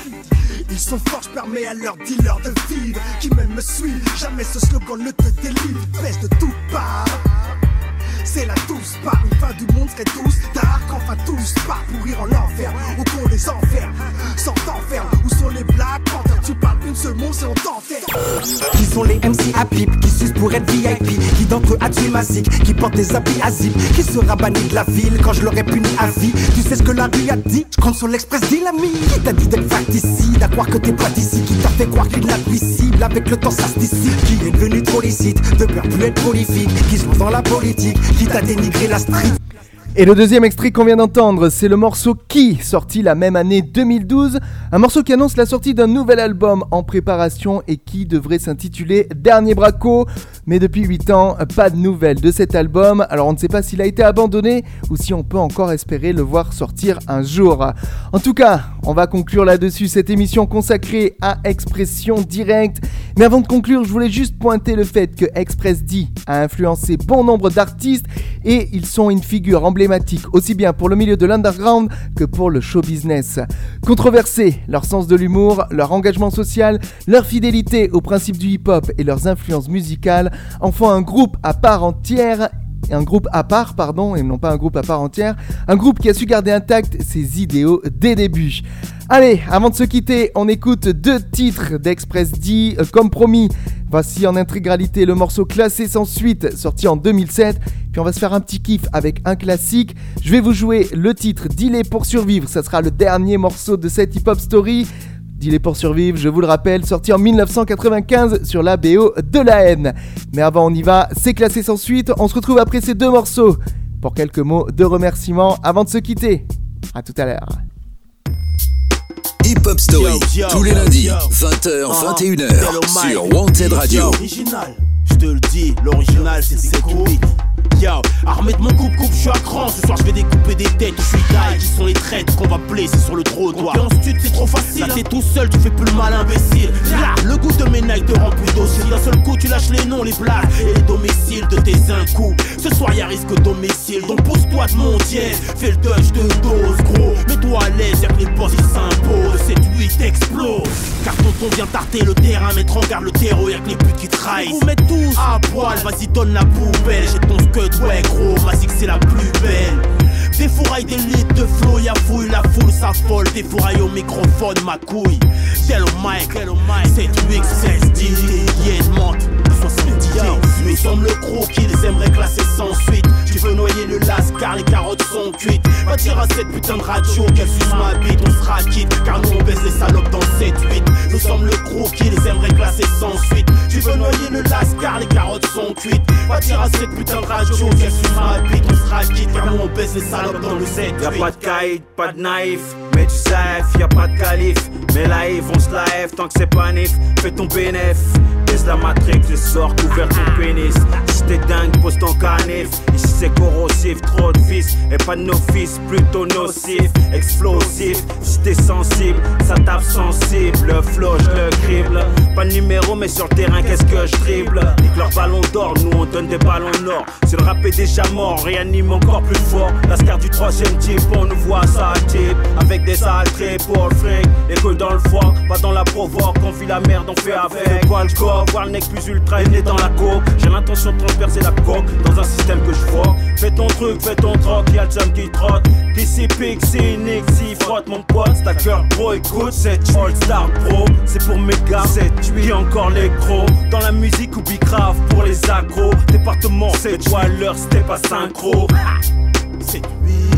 Ils sont forts, je permets à leurs dealers de vivre, qui même me suivent, jamais ce slogan ne te délivre, baisse de tout part. C'est la douce part, une fin du monde serait douce. Tard, qu'enfin tous part pourrir en enfer, ou qu'on les enferme, sans t'enferme, où sont les blagues, quand tu parles une seule mot, c'est on t'enferme. Qui sont les MC à pipe, qui sucent pour être VIP Qui d'entre eux a tué Mazik, qui porte des habits à zip Qui sera banni de la ville quand je l'aurais puni à vie. Tu sais ce que la rue a dit? Je compte sur l'express dit l'ami Qui t'a dit d'être facticide, à croire que t'es pas d'ici Qui t'a fait croire qu'il cible avec le temps ça se dissipe. Qui est devenu trop licite, de peur plus être prolifique Qui se dans la politique, Et le deuxième extrait qu'on vient d'entendre, c'est le morceau Qui, sorti la même année 2012, un morceau qui annonce la sortie d'un nouvel album en préparation et qui devrait s'intituler Dernier Braco. Mais depuis 8 ans, pas de nouvelles de cet album, alors on ne sait pas s'il a été abandonné ou si on peut encore espérer le voir sortir un jour. En tout cas, on va conclure là-dessus cette émission consacrée à Expression Directe. Mais avant de conclure, je voulais juste pointer le fait que Express D a influencé bon nombre d'artistes et ils sont une figure emblématique aussi bien pour le milieu de l'underground que pour le show business. Controversés, leur sens de l'humour, leur engagement social, leur fidélité aux principes du hip-hop et leurs influences musicales en font un groupe à part entière un groupe à part, pardon, et non pas un groupe à part entière, un groupe qui a su garder intact ses idéaux dès début. Allez, avant de se quitter, on écoute deux titres d'Express D, euh, comme promis. Voici en intégralité le morceau classé sans suite, sorti en 2007. Puis on va se faire un petit kiff avec un classique. Je vais vous jouer le titre Dealer pour survivre, ça sera le dernier morceau de cette hip-hop story. Dealer pour survivre, je vous le rappelle, sorti en 1995 sur la BO de la haine. Mais avant on y va, c'est classé sans suite, on se retrouve après ces deux morceaux pour quelques mots de remerciement avant de se quitter. A tout à l'heure. Hip Hop Story, Yo, yo, tous les lundis, yo. 20h, Uh-huh. 21h, Hello, Mike. sur Wanted Radio. Original, je te le dis, l'original c'est c'est cool. Armé de mon coupe coupe, je suis à cran. Ce soir je vais découper des têtes. Je suis die, qui sont les traites qu'on va blesser sur le trottoir? En stud, c'est trop facile. Là t'es tout seul, tu fais plus le mal imbécile. Là, le goût de mes nights te rend plus docile. D'un seul coup, tu lâches les noms, les blagues et les domiciles de tes incous. Ce soir y a risque domicile, donc pose-toi de mon dièse. Fais le dodge de dose, gros. Mets-toi à l'aise, y'a que les boss qui s'imposent. Cette 8 explose. Carton on vient tarter le terrain, mettre en garde le terreau, y'a que les putes qui trahissent. Vous mettez tous à poil, vas-y donne la poubelle. J'ai ton ouais gros, ma que c'est la plus belle. Des fourrailles d'élite de flow, y'a fouille, la foule s'affole. Des fourrailles au microphone, ma couille. Tel au mic, tel au mic, 7 8 16 10 yeah, monte. Nous sommes le gros qu'ils aimeraient classer sans suite. Tu veux noyer le lascar, les carottes sont cuites. Va dire à cette putain de radio qu'elle suce ma bite, on sera quitte. Car nous on baisse les salopes dans 7-8. Nous sommes le gros qu'ils aimeraient classer sans suite. Tu veux noyer le lascar, les carottes sont cuites. Va dire à cette putain de radio qu'elle suce ma bite, on sera quitte. Car nous on baisse les salopes dans le 7 Y'a pas de caïd, pas de naïf. Mais tu sais, y'a pas de calife. Mais live, on se F tant que c'est pas nif. Fais ton bénéf. La matrix, je sors couvert ton pénis. T'es dingue, pose ton canif. Ici c'est corrosif, trop de fils. Et pas de fils plutôt nocif. Explosif, si t'es sensible, ça tape sensible. Le flow, je le crible. Pas de numéro, mais sur le terrain, qu'est-ce que je dribble? Nique leur ballon d'or, nous on donne des ballons d'or. Si le rap est déjà mort, réanime encore plus fort. Lascar du troisième type, on nous voit ça type. Avec des sales pour le fric. École dans le foie, pas dans la provoque. On vit la merde, on fait avec. Quoi le corps, voir le nec plus ultra né dans la coque. J'ai l'intention de transpercer la coque dans un système que je vois. Fais ton truc, fais ton troc, y'a le qui trotte. Nique, s'y frotte mon pote. Stacker pro, écoute, c'est All Star Pro. C'est pour mes gars, c'est qui encore les gros. Dans la musique, ou grave pour les agros. Département, c'est toi l'heure, c'était pas synchro. C'est 8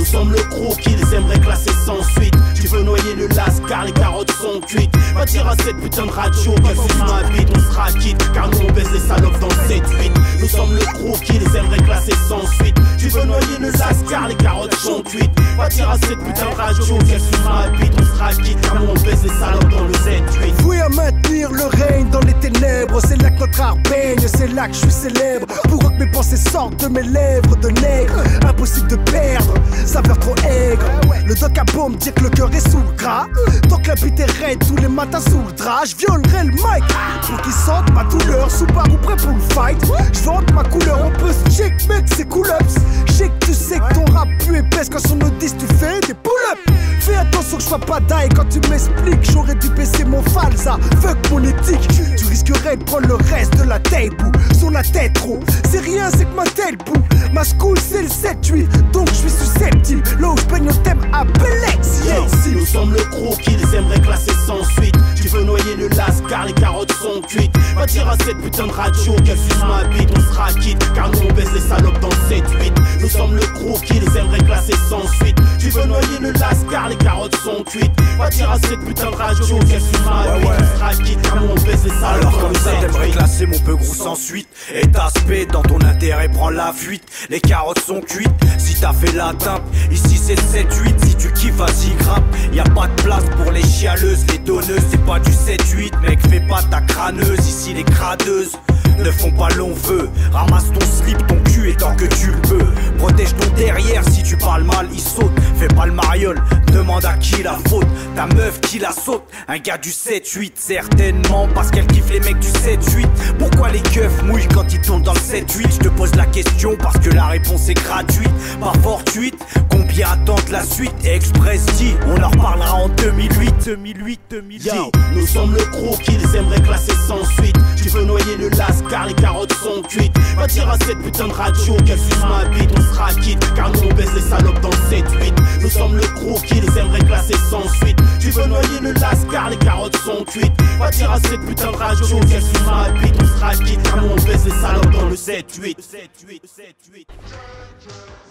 nous sommes le gros qu'ils aimeraient classer sans suite. Tu veux noyer le lascar, les carottes sont cuites. Va dire à cette putain de radio qu'elle fume ma bite, on sera quitte. Car nous on baisse les salopes dans 7-8. Nous sommes le gros qu'ils aimeraient classer sans suite. Tu veux noyer le lascar, les carottes sont cuites. Va dire à cette putain de radio qu'elle fume ma bite, on sera quitte. Car nous on baisse les salopes dans le 7-8. Fouille à maintenir le règne dans les ténèbres. C'est là que notre art baigne, c'est là que je suis célèbre. Pour que mes pensées sortent de mes lèvres de nègre. Impossible de perdre saveur trop aigre. Le doc a beau me que le cœur gras. Tant que la bite est raide tous les matins sous le drap, je violerai le mic pour qu'ils sentent ma douleur. Sous ou prêt pour le fight. Je ma couleur, on peut se check, mec, c'est cool ups. Je que tu sais que ton rap plus épaisse quand son audis tu fais des pull-ups. Fais attention que je sois pas die quand tu m'expliques. J'aurais dû baisser mon falsa, fuck mon éthique. Tu risquerais de prendre le reste de la tête sur la tête trop. C'est rien, c'est que ma tête boue. Ma school c'est le 7-8, donc je suis susceptible Là où je baigne le thème Apelex yeah, Si nous sommes le gros qu'ils aimeraient classer sans suite. Tu veux noyer le lascar, les carottes sont cuites. Va dire à cette putain de radio qu'elle suce ma bite On sera quitte car nous on baisse les salopes dans 7-8 Nous sommes le gros qu'ils aimeraient classer sans suite. Tu veux noyer le lascar, les carottes sont cuites. Va dire à cette putain de radio qu'elle suce ma bite On sera quitte car nous on baisse les salopes Alors comme ça t'aimerais classer mon peu gros sans suite. Et t'aspect dans ton intérêt prend la fuite. Les carottes sont cuites. Si t'as fait la teinte Ici c'est 7-8, si tu kiffes, vas-y grappe. Y a pas de place pour les chialeuses, les donneuses, c'est pas du 7-8, mec, fais pas ta crâneuse. Ici les cradeuses ne font pas long feu. Ramasse ton slip, ton cul et tant que tu le peux. Protège ton derrière, si tu parles mal, il saute. Fais pas le mariole, demande à qui la faute. Ta meuf qui la saute, un gars du 7-8, certainement parce qu'elle kiffe les mecs du 7-8. Pourquoi les keufs mouillent quand ils tombent dans le 7-8 Je te pose la question parce que la réponse est gratuite, pas fortuite. Combien attendent la suite? Express dit, on en reparlera en 2008, 2008, 2010. nous sommes le gros qu'ils aimeraient classer sans suite. Tu veux noyer le lascar car les carottes sont cuites. Va dire à cette putain de radio qu'elle suce ma bite, on sera quitte. Car nous on baisse les salopes dans 7-8. Nous sommes le gros qui les aimerait classer sans suite. Tu veux noyer le lascar, les carottes sont cuites. Va dire à cette putain de radio qu'elle suce ma bite, on sera quitte. Car nous on baisse les salopes dans le 7-8.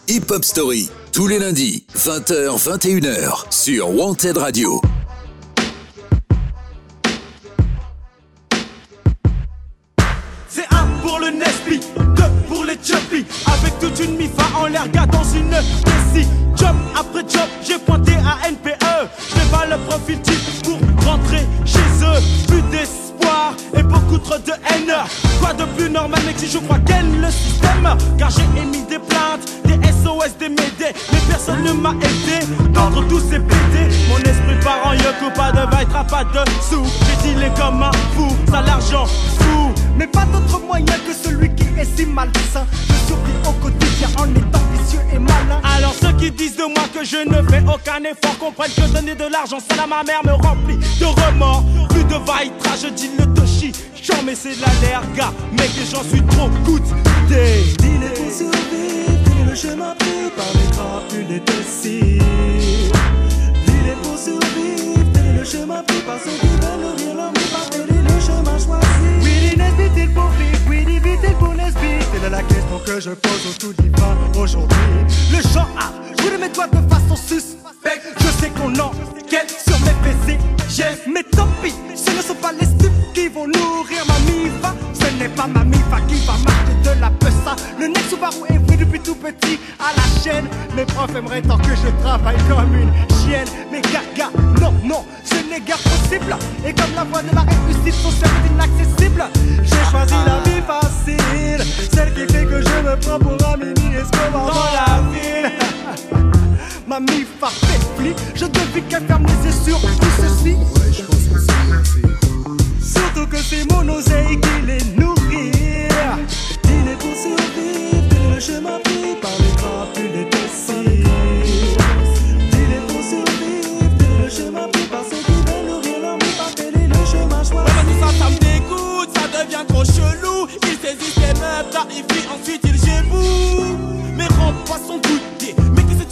Hip Hop Story, tous les lundis, 20h, 21h, sur Wanted Radio. Gars dans une Messi. Job après job, j'ai pointé à NPE. Je pas le profil type pour rentrer chez eux. Plus d'espoir et beaucoup trop de haine. Quoi de plus normal, mec, si je crois qu'elle le système? Car j'ai émis des plaintes, des SOS, des médés, mais personne ne m'a aidé. D'entre tous ces pédés, mon esprit part en yoko, pas de vaille, pas de sous. J'ai dealé comme un fou, ça l'argent fou. Mais pas d'autre moyen que celui qui est si malsain. Je survis au quotidien en étant vicieux et malin. Alors ceux qui disent de moi que je ne fais aucun effort. Comprennent que donner de l'argent, ça à ma mère me remplit de remords. Plus de vaitra, je dis le toshi. J'en mets c'est de la gars. Mec, j'en suis trop good day. Dîner pour survivre, le chemin pris par les crapules et déciles. Dîner pour survivre, le chemin pris par ceux qui veulent nourrir l'homme et par dîner le chemin choisi. Nesbit, il pour vivre, oui, vite, pour Nesbit. Telle est la question que je pose au tout divin aujourd'hui. Le chant A, je voulais mes doigts de façon suspecte. Je sais qu'on enquête sur mes PC, j'aime, mais tant pis, ce ne sont pas les stupes qui vont nourrir ma mifa. N'est pas ma mifa qui va marcher de la pessa. Le nez Subaru est venu depuis tout petit à la chaîne. Mes profs aimeraient tant que je travaille comme une chienne. Mais gaga, non, non, ce n'est guère possible. Et comme la voie de la réussite sont certes inaccessibles, j'ai choisi la vie facile. Celle qui fait que je me prends pour un mini Escobar dans la ville. Ma mifa fait pli, je devine qu'elle ferme les yeux sur tout ceci. Surtout que c'est mon oseille qui les nourrit. Dîner pour survivre, le chemin pris par les crapules et déciles. Dîner pour survivre, le chemin pris par ceux qui veulent nourrir l'homme par quel le chemin choisi. Ouais, mais ça, ça me dégoûte, ça devient trop chelou. Il saisit ses meubles, clarifie, ensuite il géboue. Mais rentre pas son goûter,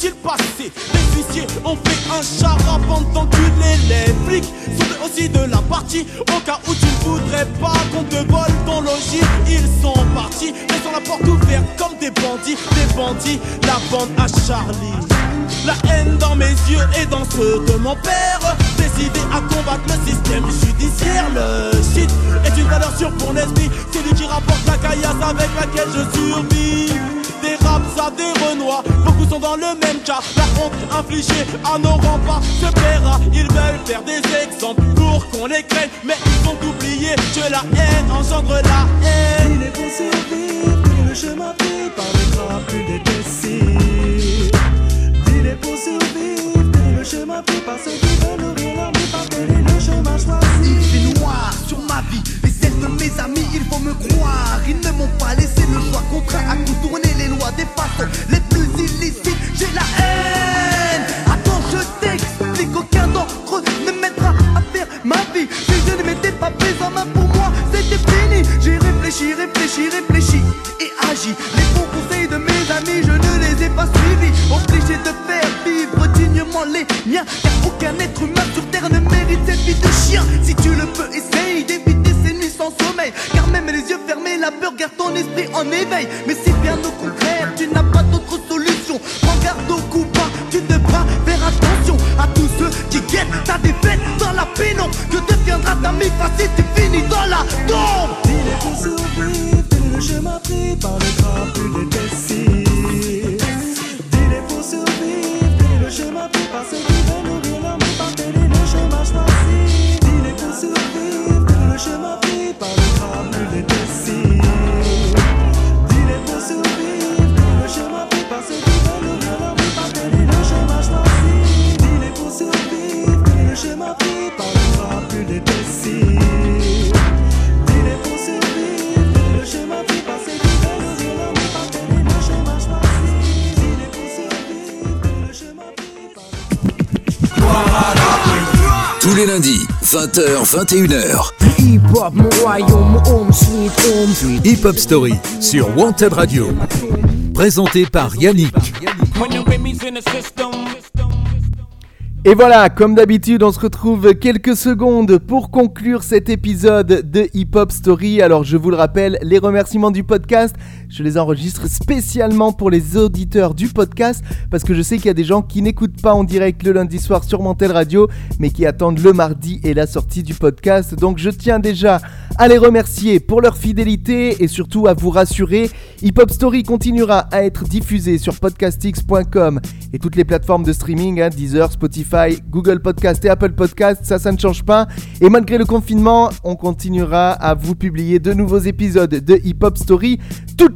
Les huissiers ont fait un charabande pendant que les flics sont aussi de la partie. Au cas où tu ne voudrais pas qu'on te vole ton logis, ils sont partis, laissant la porte ouverte comme des bandits, des bandits, la bande à Charlie. La haine dans mes yeux et dans ceux de mon père. Décidé à combattre le système judiciaire. Le shit est une valeur sûre pour l'esprit. C'est lui qui rapporte la caillasse avec laquelle je survis Des raps à des renois Beaucoup sont dans le même cas La honte infligée à nos remparts se paiera Ils veulent faire des exemples pour qu'on les craigne Mais ils ont oublié que la haine engendre la haine Il est pour survivre, le chemin pris par les crapules et déciles. Dîner pour survivre, le chemin pris par ceux qui veulent nourrir l'homme et par quel est le chemin choisi. Il fait noir sur ma vie de mes amis, il faut me croire. Ils ne m'ont pas laissé le choix, contraint à contourner les lois les plus illicites. J'ai la haine. Attends, je t'explique, aucun d'entre ne m'aidera à faire ma vie. Si je ne m'étais pas pris en main pour moi, c'était fini. J'ai réfléchi, réfléchi, réfléchi et agi. Les bons conseils de mes amis, je ne les ai pas suivis. Obligé de faire vivre dignement les miens. Car aucun être humain sur terre ne mérite cette vie de chien. Si tu le peux, essaye d'éviter ces nuits sans sommeil. Car même les yeux fermés, la peur garde ton esprit en éveil. Deviendra ta mi-face si tu finis dans la tombe? Les lundis, 20h, 21h. Hip hop, mon royaume, mon home, sweet home, sweet. Hip Hop Story sur Wanted Radio. Présenté par Yannick. Et voilà, comme d'habitude, on se retrouve quelques secondes pour conclure cet épisode de Hip Hop Story. Alors, je vous le rappelle, les remerciements du podcast, je les enregistre spécialement pour les auditeurs du podcast parce que je sais qu'il y a des gens qui n'écoutent pas en direct le lundi soir sur Mantel Radio, mais qui attendent le mardi et la sortie du podcast. Donc, je tiens déjà à les remercier pour leur fidélité et surtout à vous rassurer. Hip Hop Story continuera à être diffusé sur podcastx.com et toutes les plateformes de streaming, hein, Deezer, Spotify, Google Podcast et Apple Podcast, ça, ça ne change pas. Et malgré le confinement, on continuera à vous publier de nouveaux épisodes de Hip Hop Story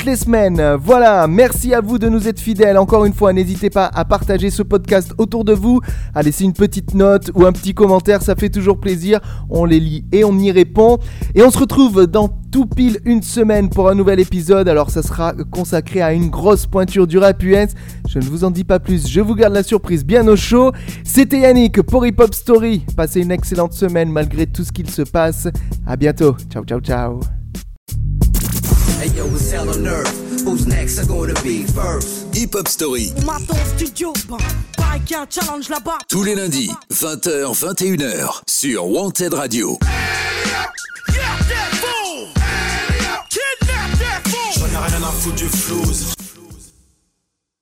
les semaines. Voilà, merci à vous de nous être fidèles. Encore une fois, n'hésitez pas à partager ce podcast autour de vous, à laisser une petite note ou un petit commentaire, ça fait toujours plaisir. On les lit et on y répond. Et on se retrouve dans tout pile une semaine pour un nouvel épisode. Alors ça sera consacré à une grosse pointure du rap US. Je ne vous en dis pas plus, je vous garde la surprise bien au chaud. C'était Yannick pour Hip Hop Story. Passez une excellente semaine malgré tout ce qu'il se passe. À bientôt. Ciao ciao ciao. Hey yo, it's hell on earth. Who's next? Are gonna be first? Hip Hop Story. On m'attend au studio, bah, y a un challenge là-bas. Tous les lundis, 20h, 21h, sur Wanted Radio. J'en ai rien à foutre du flouze.